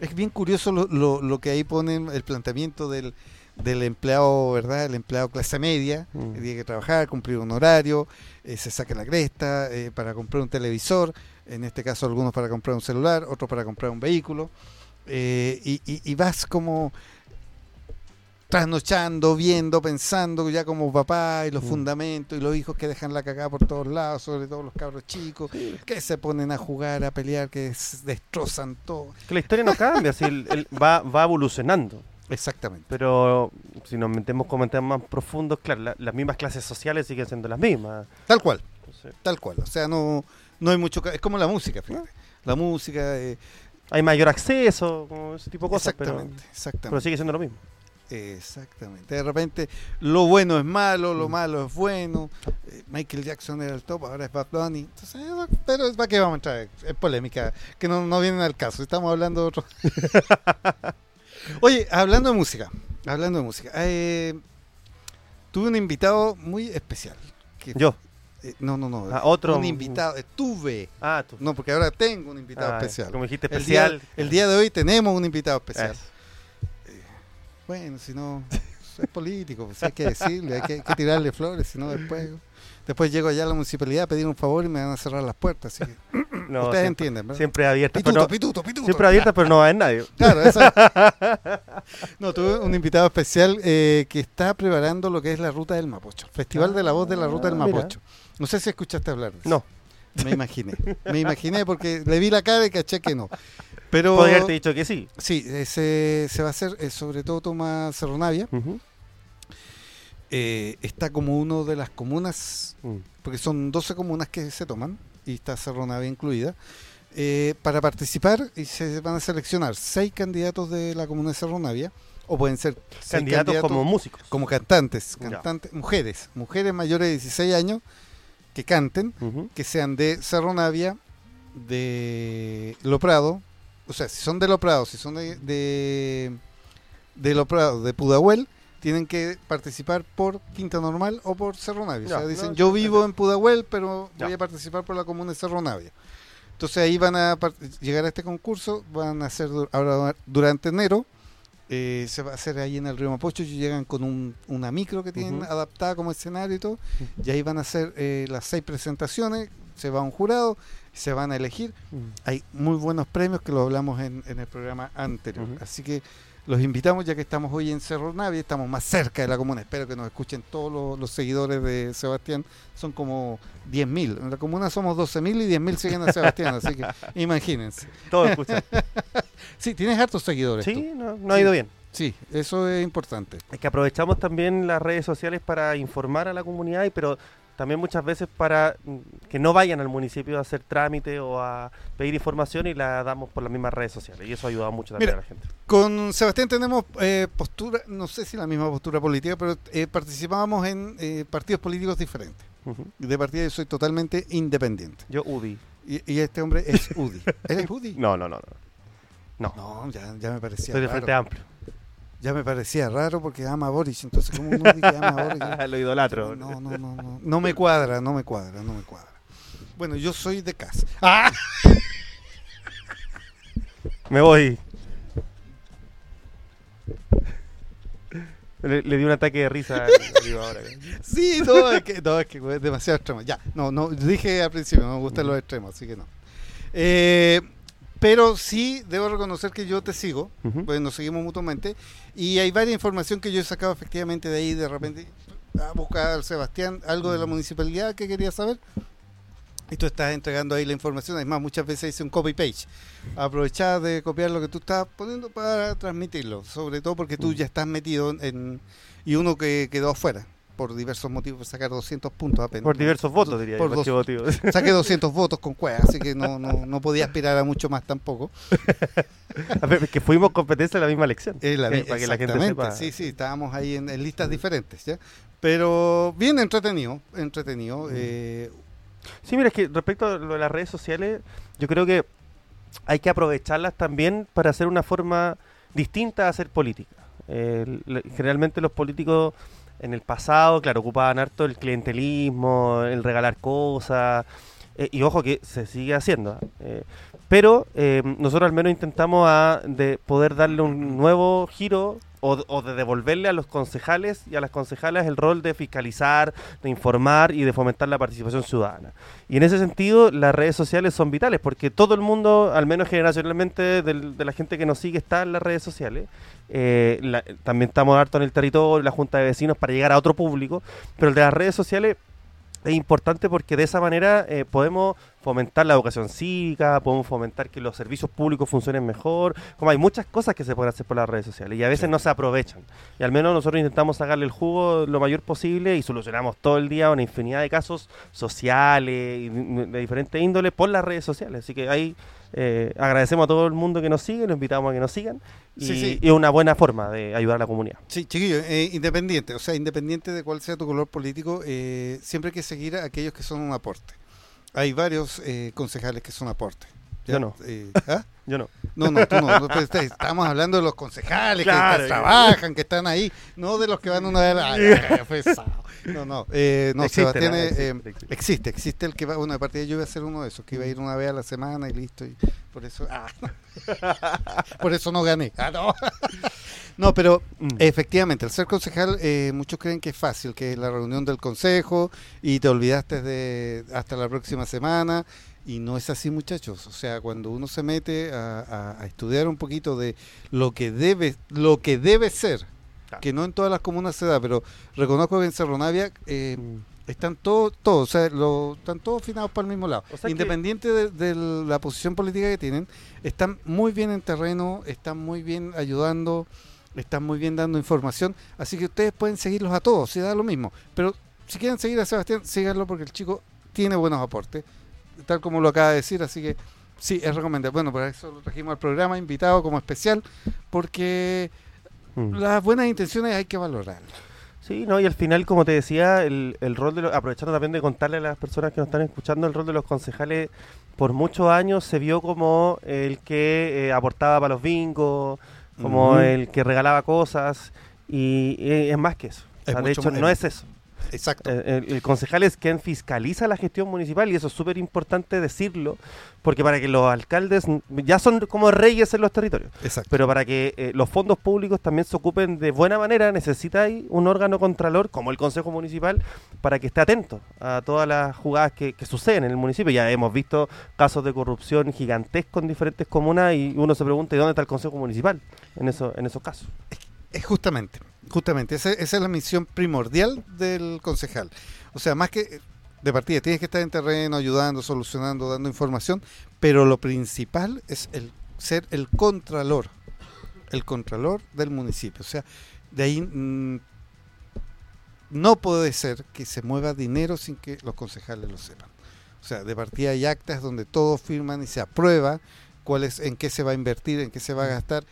es bien curioso lo, lo, lo que ahí ponen el planteamiento del, del empleado, ¿verdad? El empleado clase media, Mm. que tiene que trabajar, cumplir un horario, eh, se saca la cresta eh, para comprar un televisor, en este caso algunos para comprar un celular, otros para comprar un vehículo, eh, y, y- y vas como trasnochando, viendo, pensando ya como papá y los Mm. fundamentos y los hijos que dejan la cagada por todos lados, sobre todo los cabros chicos, Sí. que se ponen a jugar, a pelear, que destrozan todo. Que la historia no cambia, si el- el- va, va evolucionando. Exactamente. Pero si nos metemos con temas más profundos, claro, la- las mismas clases sociales siguen siendo las mismas. Tal cual. Tal cual, o sea, no, no hay mucho... Es como la música, fíjate. La música... eh, hay mayor acceso, como ese tipo de cosas, pero, exactamente, exactamente. pero sigue siendo lo mismo. Exactamente. De repente, lo bueno es malo, lo Mm. malo es bueno. Eh, Michael Jackson era el top, ahora es Bad Bunny. Entonces, pero ¿para qué vamos a entrar? Es polémica, que no, no vienen al caso. Estamos hablando de otro. (laughs) Oye, hablando de música, hablando de música. eh, tuve un invitado muy especial. que- Yo. Eh, no, no, no. Ah, otro. Un invitado. Estuve. Ah, tú. No, porque ahora tengo un invitado Ah, especial. Como dijiste, El día, especial. el día de hoy tenemos un invitado especial. Eso. Bueno, si no, es político, pues hay que decirle, hay que, hay que tirarle flores, si no después... Después llego allá a la municipalidad a pedir un favor y me van a cerrar las puertas, así que No, ustedes siempre, entienden, ¿verdad? siempre abiertas, Pituto, pero no- pituto, pituto. siempre abiertas, pero no va a haber nadie. Claro, esa- (laughs) No, tuve un invitado especial eh, que está preparando lo que es la Ruta del Mapocho, Festival de la Voz de la Ruta del Ah, mira. Mapocho. No sé si escuchaste hablar de eso. No, Me imaginé, me imaginé porque le vi la cara y caché que no. Pero podría haberte dicho que sí. sí, eh, se, va a hacer, eh, sobre todo toma Cerro Navia. Ujú. eh, está como uno de las comunas, Mm. porque son 12 comunas que se toman, y está Cerro incluida, eh, para participar y se van a seleccionar seis candidatos de la comuna de Cerro Navia, o pueden ser Candidatos como músicos. como cantantes, Ya. cantantes, mujeres, mujeres mayores de 16 años que canten, que sean de Cerro Navia, de Loprado, o sea, si son de Loprado, si son de, de, de Loprado, de Pudahuel, tienen que participar por Quinta Normal o por Cerro Navia. Ya, o sea, dicen, no, yo vivo en Pudahuel, pero Ya. voy a participar por la comuna de Cerro Navia. Entonces ahí van a llegar a este concurso, van a hacer ahora durante enero, eh, se va a hacer ahí en el río Mapocho, y llegan con un, una micro que tienen Ujú. adaptada como escenario y todo, y ahí van a hacer eh, las seis presentaciones, se va un jurado, se van a elegir. Hay muy buenos premios que lo hablamos en, en el programa anterior. Así que los invitamos ya que estamos hoy en Cerro Navia, estamos más cerca de la comuna. Espero que nos escuchen todos los, los seguidores de Sebastián. Son como 10.000. En la comuna somos 12.000 y 10.000 siguen a (laughs) Sebastián. así que imagínense. Todos escuchan. (laughs) Sí, tienes hartos seguidores. tú. sí, no, ha ido bien. Sí, eso es importante. Es que aprovechamos también las redes sociales para informar a la comunidad, y pero también muchas veces para mm, que no vayan al municipio a hacer trámite o a pedir información y la damos por las mismas redes sociales. Y eso ha ayudado mucho también Mira, a la gente. Con Sebastián tenemos eh, postura, no sé si la misma postura política, pero eh, participábamos en eh, partidos políticos diferentes. De partida yo soy totalmente independiente. Yo UDI. Y, y este hombre es UDI. (laughs) ¿Él es UDI? No, no, no. No, no. No, ya, ya me parecía soy de. Frente Amplio. Ya me parecía raro porque ama a Boris. Entonces, como un UDI que ama a Boris? (laughs) Lo idolatro. No, no, no, no. No me cuadra, no me cuadra, no me cuadra. Bueno, yo soy de casa. ¡Ah! (laughs) Me voy. Le, le di un ataque de risa ahora. Sí, no, es que, no, es que es demasiado extremo. Ya, no, no, dije al principio, no me gustan los extremos, así que no. Eh, pero sí, debo reconocer que yo te sigo, Ujú. pues nos seguimos mutuamente, y hay varias información que yo he sacado efectivamente de ahí, de repente, a buscar al Sebastián algo de la municipalidad que quería saber. Y tú estás entregando ahí la información. Además, muchas veces hice un copy-page. Aprovechar de copiar lo que tú estás poniendo para transmitirlo. Sobre todo porque tú ya estás metido en... Y uno que quedó afuera por diversos motivos, por sacar 200 puntos apenas. Por diversos votos, diría Por yo. dos-. (laughs) Saqué 200 votos con cueva, así que no, no, no podía aspirar a mucho más tampoco. (laughs) A ver, que fuimos competencia en la misma elección. Eh, la- Eh, para que la gente exactamente, sepa. Sí, sí, estábamos ahí en, en listas diferentes, ¿ya? Pero bien entretenido, entretenido. Mm. eh, Sí, mira, es que respecto a lo de las redes sociales, yo creo que hay que aprovecharlas también para hacer una forma distinta de hacer política. Eh, generalmente los políticos en el pasado, claro, ocupaban harto el clientelismo, el regalar cosas, eh, y ojo que se sigue haciendo. eh, pero eh, nosotros al menos intentamos a- de poder darle un nuevo giro o, de devolverle a los concejales y a las concejalas el rol de fiscalizar, de informar y de fomentar la participación ciudadana. Y en ese sentido, las redes sociales son vitales, porque todo el mundo, al menos generacionalmente, de la gente que nos sigue, está en las redes sociales. Eh, también estamos harto en el territorio, la junta de vecinos, para llegar a otro público, pero el de las redes sociales es importante porque de esa manera eh, podemos fomentar la educación cívica, podemos fomentar que los servicios públicos funcionen mejor, como hay muchas cosas que se pueden hacer por las redes sociales y a veces no se aprovechan. Y al menos nosotros intentamos sacarle el jugo lo mayor posible y solucionamos todo el día una infinidad de casos sociales y de diferentes índoles por las redes sociales. Así que ahí eh, agradecemos a todo el mundo que nos sigue, los invitamos a que nos sigan y, Sí, sí. y es una buena forma de ayudar a la comunidad. Sí, chiquillo, eh, independiente, o sea, independiente de cuál sea tu color político, eh, siempre hay que seguir a aquellos que son un aporte. Hay varios eh, concejales que son aporte. Yo no. Eh, ¿ah? Yo no. No, no, tú no. no, pues, estamos hablando de los concejales Claro. que trabajan, que están ahí, no de los que van una vez. a la- (laughs) Ay, ay, ay, pesado. No, no. eh, no, Existe, Sebastián eh, Existe, eh, existe. existe, existe el que va. Bueno, de partida yo iba a ser uno de esos, que iba a ir una vez a la semana y listo. Y por eso. ah, (laughs) por eso no gané. Ah, no. No, pero Mm. efectivamente, el ser concejal, eh, muchos creen que es fácil, que es la reunión del consejo y te olvidaste de hasta la próxima semana. Y no es así, muchachos. O sea, cuando uno se mete a, a- a estudiar un poquito de lo que debe, lo que debe ser, Claro. que no en todas las comunas se da, pero reconozco que en Cerro Navia eh, Mm. están todos, todos, o sea, lo- están todos afinados para el mismo lado. O sea que- Independiente de, de la posición política que tienen, están muy bien en terreno, están muy bien ayudando, están muy bien dando información, así que ustedes pueden seguirlos a todos, si da lo mismo. Pero si quieren seguir a Sebastián, síganlo porque el chico tiene buenos aportes, tal como lo acaba de decir, así que sí, es recomendable. Bueno, por eso lo trajimos al programa, invitado como especial, porque Mm. las buenas intenciones hay que valorarlas. Sí, no, y al final, como te decía, el, el rol de los, aprovechando también de contarle a las personas que nos están escuchando, el rol de los concejales por muchos años se vio como el que eh, aportaba para los bingos, como el que regalaba cosas, y eh, es más que eso. O Es sea, de hecho, no es eso. Exacto. Eh, El, el concejal es quien fiscaliza la gestión municipal y eso es súper importante decirlo, porque para que los alcaldes ya son como reyes en los territorios. Exacto. Pero para que eh, los fondos públicos también se ocupen de buena manera, necesitáis un órgano contralor como el Consejo Municipal para que esté atento a todas las jugadas que, que suceden en el municipio. Ya hemos visto casos de corrupción gigantescos en diferentes comunas y uno se pregunta ¿y dónde está el Consejo Municipal en, eso, en esos casos? Es justamente, justamente, esa, esa es la misión primordial del concejal. O sea, más que de partida, tienes que estar en terreno, ayudando, solucionando, dando información, pero lo principal es el ser el contralor, el contralor del municipio. O sea, de ahí mm, no puede ser que se mueva dinero sin que los concejales lo sepan. O sea, de partida hay actas donde todos firman y se aprueba cuál es, en qué se va a invertir, en qué se va a gastar.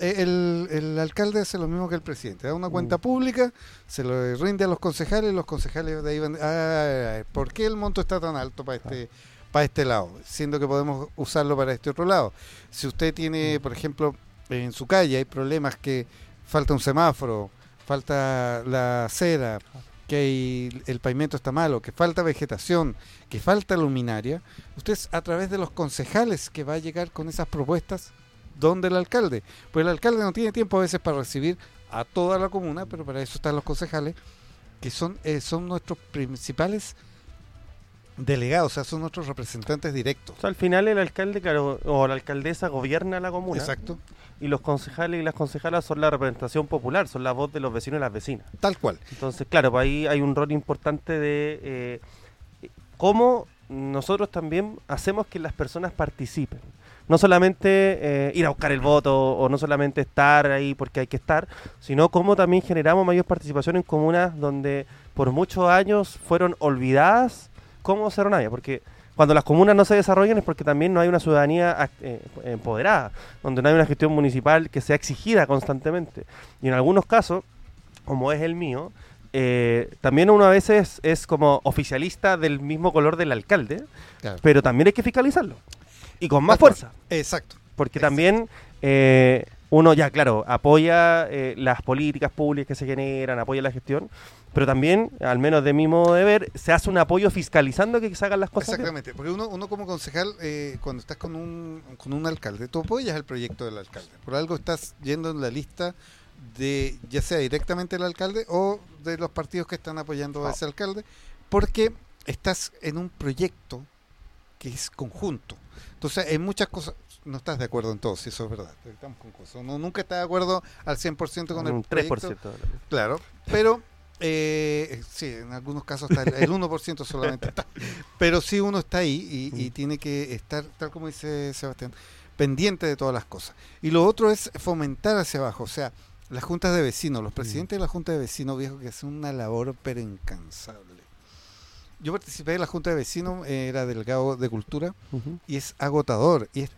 Eh, El, el alcalde hace lo mismo que el presidente, da una cuenta Mm. pública, se lo rinde a los concejales, los concejales de ahí van, "Ah, ¿por qué el monto está tan alto para este, para este lado, siendo que podemos usarlo para este otro lado. Si usted tiene, por ejemplo, en su calle hay problemas que falta un semáforo, falta la acera, que el pavimento está malo, que falta vegetación, que falta luminaria, usted a través de los concejales que va a llegar con esas propuestas donde el alcalde. Pues el alcalde no tiene tiempo a veces para recibir a toda la comuna, pero para eso están los concejales, que son, eh, son nuestros principales delegados, o sea, son nuestros representantes directos. al final el alcalde claro, o la alcaldesa gobierna la comuna. Exacto. Y los concejales y las concejalas son la representación popular, son la voz de los vecinos y las vecinas. Tal cual. Entonces, claro, pues ahí hay un rol importante de eh, cómo nosotros también hacemos que las personas participen no solamente eh, ir a buscar el voto o no solamente estar ahí porque hay que estar, sino cómo también generamos mayor participación en comunas donde por muchos años fueron olvidadas como Cerro Navia, porque cuando las comunas no se desarrollan es porque también no hay una ciudadanía eh, empoderada, donde no hay una gestión municipal que sea exigida constantemente. Y en algunos casos, como es el mío, eh, también uno a veces es como oficialista del mismo color del alcalde, pero también hay que fiscalizarlo y con más fuerza. Exacto. Porque también eh, uno ya, claro, apoya eh, las políticas públicas que se generan, apoya la gestión, pero también, al menos de mi modo de ver, se hace un apoyo fiscalizando que se hagan las cosas. Exactamente, porque uno, uno como concejal, eh, cuando estás con un, con un alcalde, tú apoyas el proyecto del alcalde. Por algo estás yendo en la lista de, ya sea directamente el alcalde o de los partidos que están apoyando a ese alcalde, porque estás en un proyecto que es conjunto. Entonces, en muchas cosas, no estás de acuerdo en todo, si eso es verdad. Estamos con cosas. Uno nunca está de acuerdo al 100% con el 3%. Claro, pero eh, sí, en algunos casos está el, 1% solamente está. Pero sí uno está ahí y, tiene que estar, tal como dice Sebastián, pendiente de todas las cosas. Y lo otro es fomentar hacia abajo, o sea, las juntas de vecinos, los presidentes de la junta de vecinos viejos que hacen una labor pero incansable yo participé en la Junta de Vecinos, era delegado de Cultura, y es agotador, y es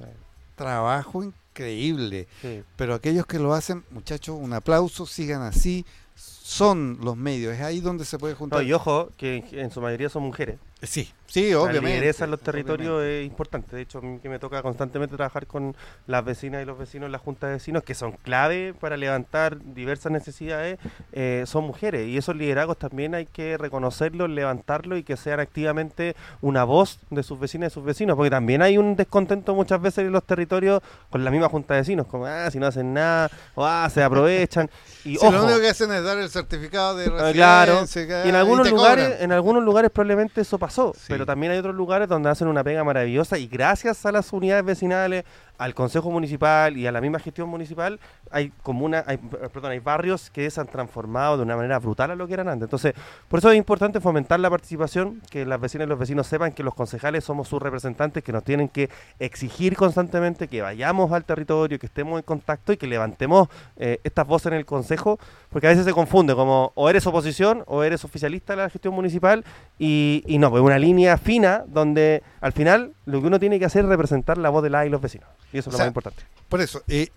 trabajo increíble. Pero aquellos que lo hacen, muchachos, un aplauso, sigan así, son los medios, es ahí donde se puede juntar. y ojo, que en su mayoría son mujeres. Sí, sí, obviamente. La en los territorios es importante. De hecho, a mí que me toca constantemente trabajar con las vecinas y los vecinos en la Junta de Vecinos, que son clave para levantar diversas necesidades, eh, son mujeres. Y esos liderazgos también hay que reconocerlos, levantarlos y que sean activamente una voz de sus vecinas y sus vecinos. Porque también hay un descontento muchas veces en los territorios con la misma Junta de Vecinos, como, ah, si no hacen nada, o ah, se aprovechan. Y, (laughs) lo único que hacen es dar el certificado de residencia. Claro. Y en algunos, lugares, en algunos lugares probablemente eso pasó, pero también hay otros lugares donde hacen una pega maravillosa y gracias a las unidades vecinales, al Consejo Municipal y a la misma gestión municipal, hay comuna, hay, perdón, hay barrios que se han transformado de una manera brutal a lo que eran antes. Entonces, por eso es importante fomentar la participación, que las vecinas y los vecinos sepan que los concejales somos sus representantes, que nos tienen que exigir constantemente que vayamos al territorio, que estemos en contacto y que levantemos eh, estas voces en el Consejo, porque a veces se confunde como o eres oposición o eres oficialista de la gestión municipal y, y no, pues una línea fina donde al final lo que uno tiene que hacer es representar la voz de la y los vecinos. Y eso es lo más importante. Por eso, eh,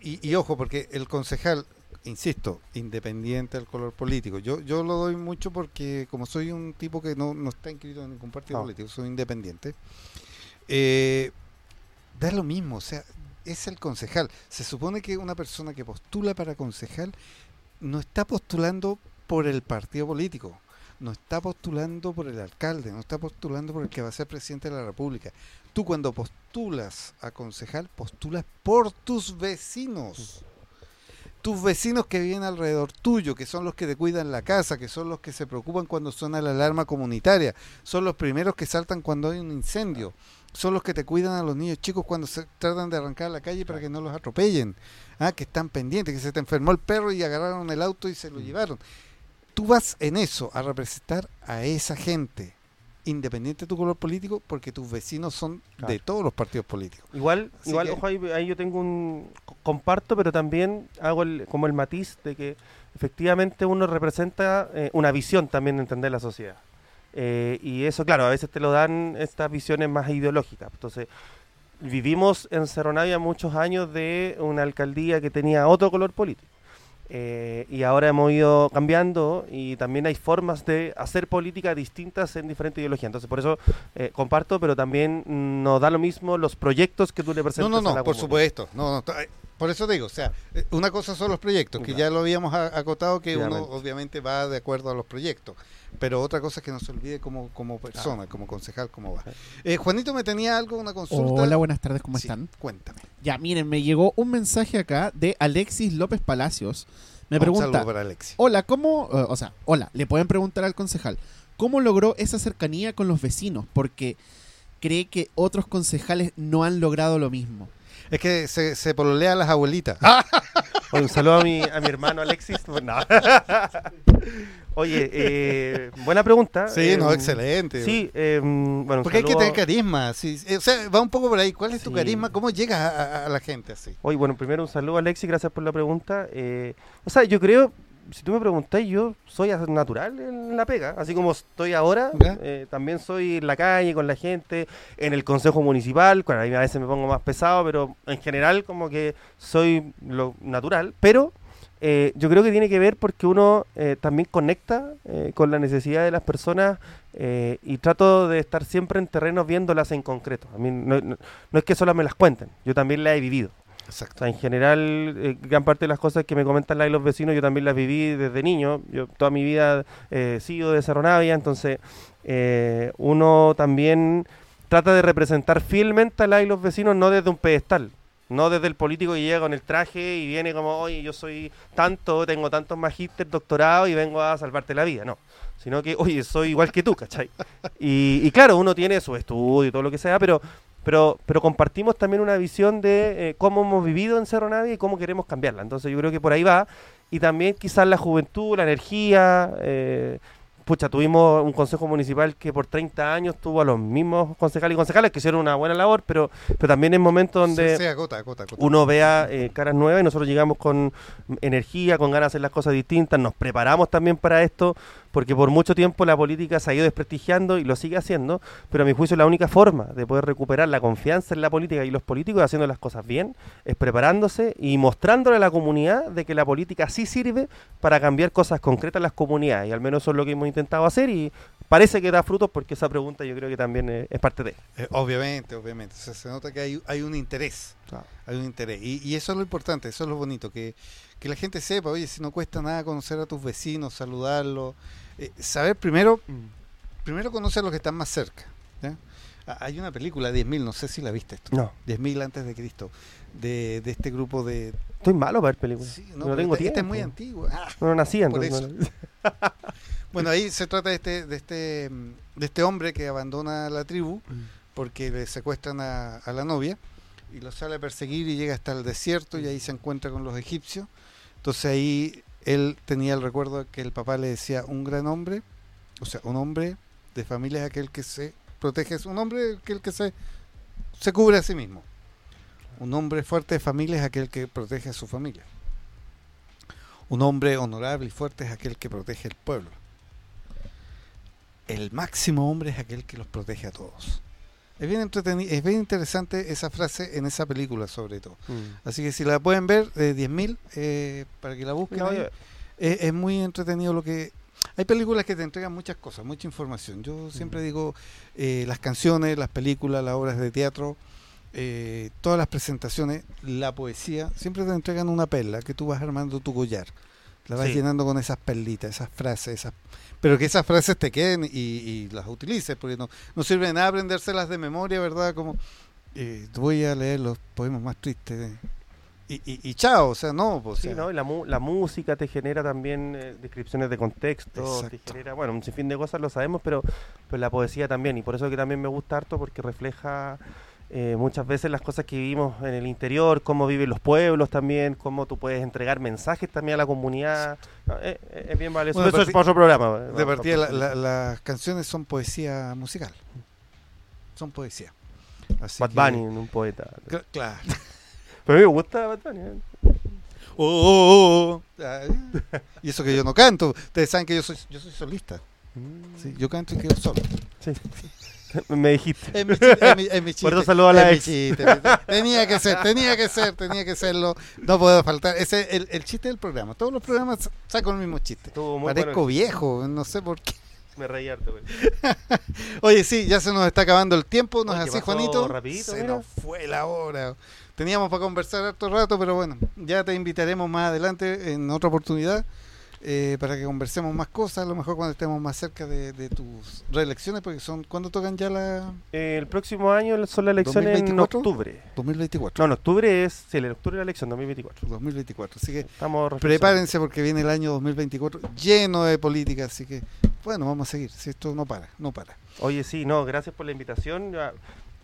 y, ojo, porque el concejal, insisto, independiente del color político, yo, yo lo doy mucho porque como soy un tipo que no, no está inscrito en ningún partido político, soy independiente, eh, da lo mismo, o sea, es el concejal. Se supone que una persona que postula para concejal no está postulando por el partido político, no está postulando por el alcalde, no está postulando por el que va a ser presidente de la República. Tú cuando postulas a concejal, postulas por tus vecinos. Tus vecinos que viven alrededor tuyo, que son los que te cuidan la casa, que son los que se preocupan cuando suena la alarma comunitaria, son los primeros que saltan cuando hay un incendio, son los que te cuidan a los niños chicos cuando se tratan de arrancar a la calle para que no los atropellen, ¿ah? que están pendientes, que se te enfermó el perro y agarraron el auto y se lo llevaron tú vas en eso a representar a esa gente, independiente de tu color político, porque tus vecinos son de todos los partidos políticos. Igual, igual ojo, ahí, yo tengo un comparto, pero también hago como el matiz de que efectivamente uno representa eh, una visión también de entender la sociedad. Eh, y eso, claro, a veces te lo dan estas visiones más ideológicas. Entonces, vivimos en Cerro muchos años de una alcaldía que tenía otro color político Eh, y ahora hemos ido cambiando y también hay formas de hacer política distintas en diferentes ideologías. Entonces, por eso eh, comparto, pero también mm, nos da lo mismo los proyectos que tú le presentas. No, no, a no, la por comunidad. supuesto. No, no, por eso digo, o sea, eh, una cosa son los proyectos, que Claro. ya lo habíamos a- acotado, que uno Obviamente. va de acuerdo a los proyectos. Pero otra cosa es que no se olvide como, como persona, como concejal, cómo va. Eh, Juanito me tenía algo, una consulta. Hola, buenas tardes, ¿cómo Sí, están? Cuéntame. Ya, miren, me llegó un mensaje acá de Alexis López Palacios. Me Un pregunta, para Alexis. hola, ¿cómo, eh, o sea, hola, le pueden preguntar al concejal, ¿cómo logró esa cercanía con los vecinos? Porque cree que otros concejales no han logrado lo mismo. Es que se, se pololea a las abuelitas. Oye, (laughs) un saludo a mi, a mi hermano Alexis. No. (laughs) Oye, eh, buena pregunta. sí, eh, no, excelente. Sí, eh, bueno, Porque hay que tener carisma. sí, o sea, va un poco por ahí. ¿Cuál es tu Sí. carisma? ¿Cómo llegas a, a- la gente así? Oye, bueno, primero un saludo a Alexis, gracias por la pregunta. Eh, o sea, yo creo, si tú me preguntáis, yo soy natural en la pega, así como estoy ahora, eh, también soy en la calle, con la gente, en el consejo municipal, bueno, a veces me pongo más pesado, pero en general como que soy lo natural, pero eh, yo creo que tiene que ver porque uno eh, también conecta eh, con la necesidad de las personas eh, y trato de estar siempre en terrenos viéndolas en concreto. A mí no, no- no es que solo me las cuenten, yo también las he vivido. Exacto. en general, eh, gran parte de las cosas que me comentan la y los vecinos, yo también las viví desde niño. Yo toda mi vida eh, he sido de Cerro Navia, entonces eh, uno también trata de representar fielmente a la y los vecinos, no desde un pedestal. No desde el político que llega con el traje y viene como, oye, yo soy tanto, tengo tantos magíster, doctorado y vengo a salvarte la vida. No, sino que, oye, soy igual que tú, ¿cachai? Y, y claro, uno tiene su estudio y todo lo que sea, pero pero, pero compartimos también una visión de eh, cómo hemos vivido en Cerro Navia y cómo queremos cambiarla. Entonces yo creo que por ahí va. Y también quizás la juventud, la energía. eh, pucha, tuvimos un consejo municipal que por 30 años tuvo a los mismos concejales y concejales que hicieron una buena labor, pero, pero también en momentos donde Sí, sí, agota, agota, agota. uno vea eh, caras nuevas y nosotros llegamos con energía, con ganas de hacer las cosas distintas, nos preparamos también para esto, porque por mucho tiempo la política se ha ido desprestigiando y lo sigue haciendo, pero a mi juicio la única forma de poder recuperar la confianza en la política y los políticos haciendo las cosas bien es preparándose y mostrándole a la comunidad de que la política sí sirve para cambiar cosas concretas en las comunidades y al menos eso es lo que hemos intentado hacer y parece que da frutos porque esa pregunta yo creo que también eh, es parte de... Eh, obviamente, obviamente. Se nota que hay, hay un interés. Hay un interés. Y, y eso es lo importante, eso es lo bonito, que, que la gente sepa, oye, si no cuesta nada conocer a tus vecinos, saludarlos, eh, saber primero, primero conocer a los que están más cerca. ¿ya? Ah, Hay una película, 10.000, no sé si la viste esto. No, 10.000 antes de Cristo, de, de este grupo de... estoy malo para ver películas. Sí, no, tengo este tiempo. es muy antiguo. Ah, No nací entonces. eso. (laughs) Bueno, ahí se trata de este, de este, mm, de este hombre que abandona la tribu porque le secuestran a, a la novia y lo sale a perseguir y llega hasta el desierto y ahí se encuentra con los egipcios. Entonces ahí él tenía el recuerdo de que el papá le decía un gran hombre, o sea, un hombre de familia es aquel que se protege, es un hombre aquel que se, se cubre a sí mismo. Un hombre fuerte de familia es aquel que protege a su familia. Un hombre honorable y fuerte es aquel que protege al pueblo. El máximo hombre es aquel que los protege a todos. Es bien, entreteni- es bien interesante esa frase en esa película, sobre todo. Mm. Así que si la pueden ver, eh, 10.000, eh, para que la busquen. No, ahí. yo- Es, es muy entretenido lo que... Hay películas que te entregan muchas cosas, mucha información. Yo siempre digo, eh, las canciones, las películas, las obras de teatro, eh, todas las presentaciones, la poesía, siempre te entregan una perla que tú vas armando tu collar. La vas Sí. llenando con esas perlitas, esas frases, esas... pero que esas frases te queden y, y las utilices, porque no, no sirve de nada aprendérselas de memoria, ¿verdad? Como, eh, voy a leer los poemas más tristes. de- Y, y, y chao, o sea, no, pues, o Sí, ¿no? Y la, mu- la música te genera también eh, descripciones de contexto, te genera, bueno, un sinfín de cosas lo sabemos, pero, pero la poesía también, y por eso que también me gusta harto, porque refleja eh, muchas veces las cosas que vivimos en el interior, cómo viven los pueblos también, cómo tú puedes entregar mensajes también a la comunidad. No, eh, eh, es bien valioso. Bueno, eso es para otro programa. De partida, la- la- las canciones son poesía musical. Son poesía. Así Bad que- Bunny, un poeta. Cl- Claro. (laughs) Pero a mí me gusta Bad Bunny. ¿eh? Oh, oh, oh. Y eso que yo no canto. Ustedes saben que yo soy, yo soy solista. Mm. Sí, yo canto y quedo solo. Sí. (laughs) (laughs) Me dijiste. Es mi chiste. es mi- es mi Por eso chiste, saludo a la ex. chiste. Tenía que ser, tenía que ser, tenía que serlo. No puedo faltar. Ese es el, el chiste del programa. Todos los programas saco el mismo chiste. Parezco bueno. viejo, no sé por qué. Me reí harto, güey. (laughs) Oye, sí, ya se nos está acabando el tiempo, ¿no es así, Juanito? rapidito, se mira. nos fue la hora. Teníamos para conversar harto rato, pero bueno, ya te invitaremos más adelante en otra oportunidad eh, para que conversemos más cosas, a lo mejor cuando estemos más cerca de, de tus reelecciones, porque son, ¿cuándo tocan ya la Eh, el próximo año son las elecciones ¿2024? en octubre. 2024? No, en octubre es. Sí, en octubre es la elección, 2024. 2024, así que Estamos prepárense porque viene el año 2024 lleno de política, así que bueno, vamos a seguir, si esto no para, no para. Oye, sí, no, gracias por la invitación.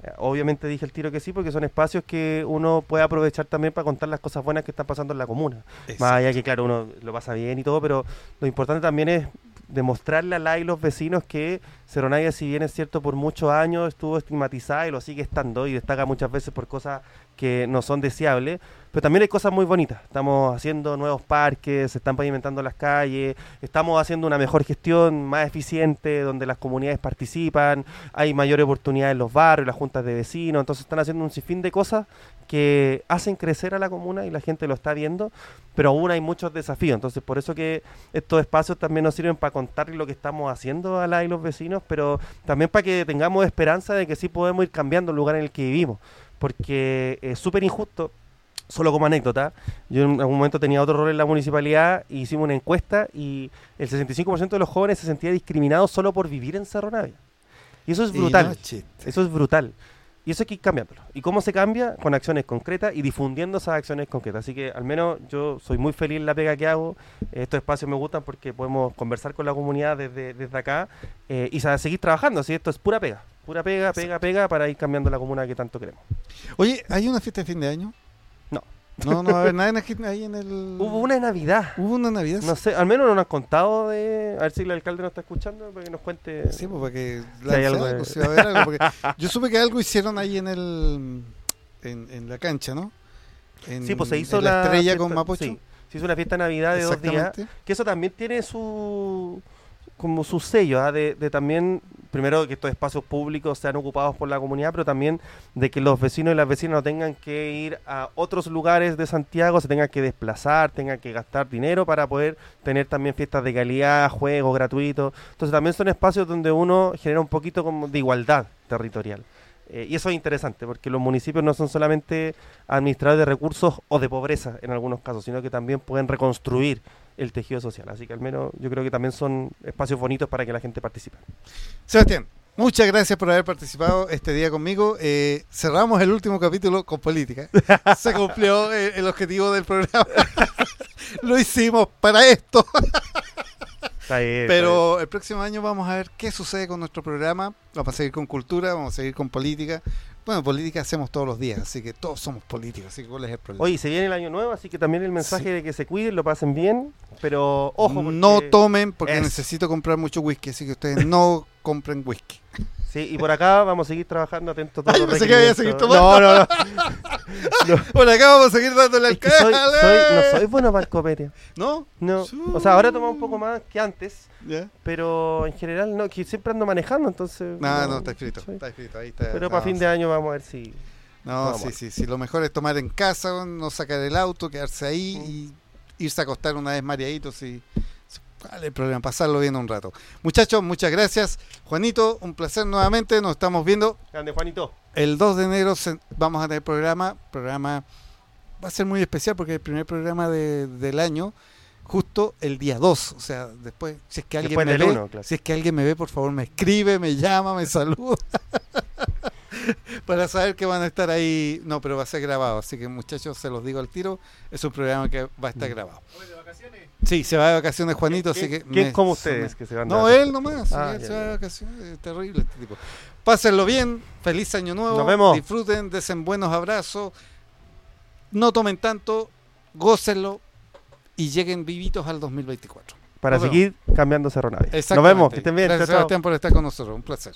Eh, Obviamente dije el tiro que sí, porque son espacios que uno puede aprovechar también para contar las cosas buenas que están pasando en la comuna. Más allá que, claro, uno lo pasa bien y todo, pero lo importante también es demostrarle a la y los vecinos que Ceronaya, si bien es cierto, por muchos años estuvo estigmatizada y lo sigue estando y destaca muchas veces por cosas que no son deseables, pero también hay cosas muy bonitas. Estamos haciendo nuevos parques, se están pavimentando las calles, estamos haciendo una mejor gestión, más eficiente, donde las comunidades participan, hay mayor oportunidad en los barrios, las juntas de vecinos, entonces están haciendo un sinfín de cosas que hacen crecer a la comuna y la gente lo está viendo, pero aún hay muchos desafíos. Entonces, por eso que estos espacios también nos sirven para contar lo que estamos haciendo a la y los vecinos, pero también para que tengamos esperanza de que sí podemos ir cambiando el lugar en el que vivimos, porque es súper injusto. Solo como anécdota, yo en algún momento tenía otro rol en la municipalidad y hicimos una encuesta y el 65% de los jóvenes se sentía discriminados solo por vivir en Cerro Navia. Y eso es brutal. no. Eso es brutal. Y eso hay que ir cambiándolo. ¿Y cómo se cambia? Con acciones concretas y difundiendo esas acciones concretas. Así que al menos yo soy muy feliz en la pega que hago. Estos espacios me gustan porque podemos conversar con la comunidad desde, desde acá eh, y seguir trabajando. Así esto es pura pega. Pura pega, pega, pega para ir cambiando la comuna que tanto queremos. Oye, ¿hay una fiesta de fin de año? No. No, a en el- ahí en el... Hubo una Navidad. Hubo una Navidad. No sé, al menos no nos han contado de... A ver si el alcalde nos está escuchando para que nos cuente... Sí, pues para que Si hay algo algo, de- si va a haber algo, porque yo supe que algo hicieron ahí en el en, en la cancha, ¿no? En- Sí, pues se hizo en la, estrella fiesta- con Mapocho. sí, se hizo una fiesta de Navidad de dos días. Que eso también tiene su como su sello ¿ah? de, de también primero que estos espacios públicos sean ocupados por la comunidad pero también de que los vecinos y las vecinas no tengan que ir a otros lugares de Santiago se tengan que desplazar tengan que gastar dinero para poder tener también fiestas de calidad juegos gratuitos. Entonces también son espacios donde uno genera un poquito como de igualdad territorial. Eh, y eso es interesante porque los municipios no son solamente administradores de recursos o de pobreza en algunos casos, sino que también pueden reconstruir el tejido social. Así que al menos yo creo que también son espacios bonitos para que la gente participe. Sebastián, muchas gracias por haber participado este día conmigo. Eh, cerramos el último capítulo con política. (laughs) Se cumplió eh, el objetivo del programa. (laughs) Lo hicimos para esto. (laughs) Está bien, está Pero el próximo año vamos a ver qué sucede con nuestro programa. Vamos a seguir con cultura, vamos a seguir con política. Bueno, política hacemos todos los días, así que todos somos políticos. Así que ¿cuál es el problema? Oye, se viene el año nuevo, así que también el mensaje Sí. de que se cuiden, lo pasen bien, pero ojo, porque- no tomen porque necesito comprar mucho whisky, así que ustedes no compren whisky. Sí, y por acá vamos a seguir trabajando atentos todos Ay, los pensé que a seguir No, no, (laughs) no. Por acá vamos a seguir dándole al Es que soy, no soy bueno para el copete. ¿No? No. O sea, ahora toma un poco más que antes, Ya. pero en general no, que siempre ando manejando, entonces... No, no, está escrito. Está escrito, ahí está. Pero para fin de año vamos a ver si... No, Vamos. sí, sí, sí. Lo mejor es tomar en casa, no sacar el auto, quedarse ahí Mm. y irse a acostar una vez mareaditos y. ¿Cuál es el problema? Pasarlo bien un rato. Muchachos, muchas gracias. Juanito, un placer nuevamente. Nos estamos viendo. Grande, Juanito. El 2 de enero vamos a tener programa. Programa va a ser muy especial porque es el primer programa de- del año. Justo el día 2, o sea, después, si es que alguien Después me ve, uno, claro. si es que alguien me ve, por favor me escribe, me llama, me saluda. (laughs) (laughs) Para saber que van a estar ahí. No, pero va a ser grabado, así que muchachos, se los digo al tiro, es un programa que va a estar Mm. grabado. Sí, se va de vacaciones Juanito, así que... ¿Quién me- como me- ustedes que se van de No, vacaciones? él nomás, Ah, él ya, se va de vacaciones, es terrible este tipo. Pásenlo bien, feliz año nuevo, Nos vemos. disfruten, desen buenos abrazos, no tomen tanto, gócenlo y lleguen vivitos al 2024. Para Nos vemos. seguir cambiando Cerro Navia. Nos vemos, que estén bien. Gracias chao, chao. Sebastián por estar con nosotros, un placer.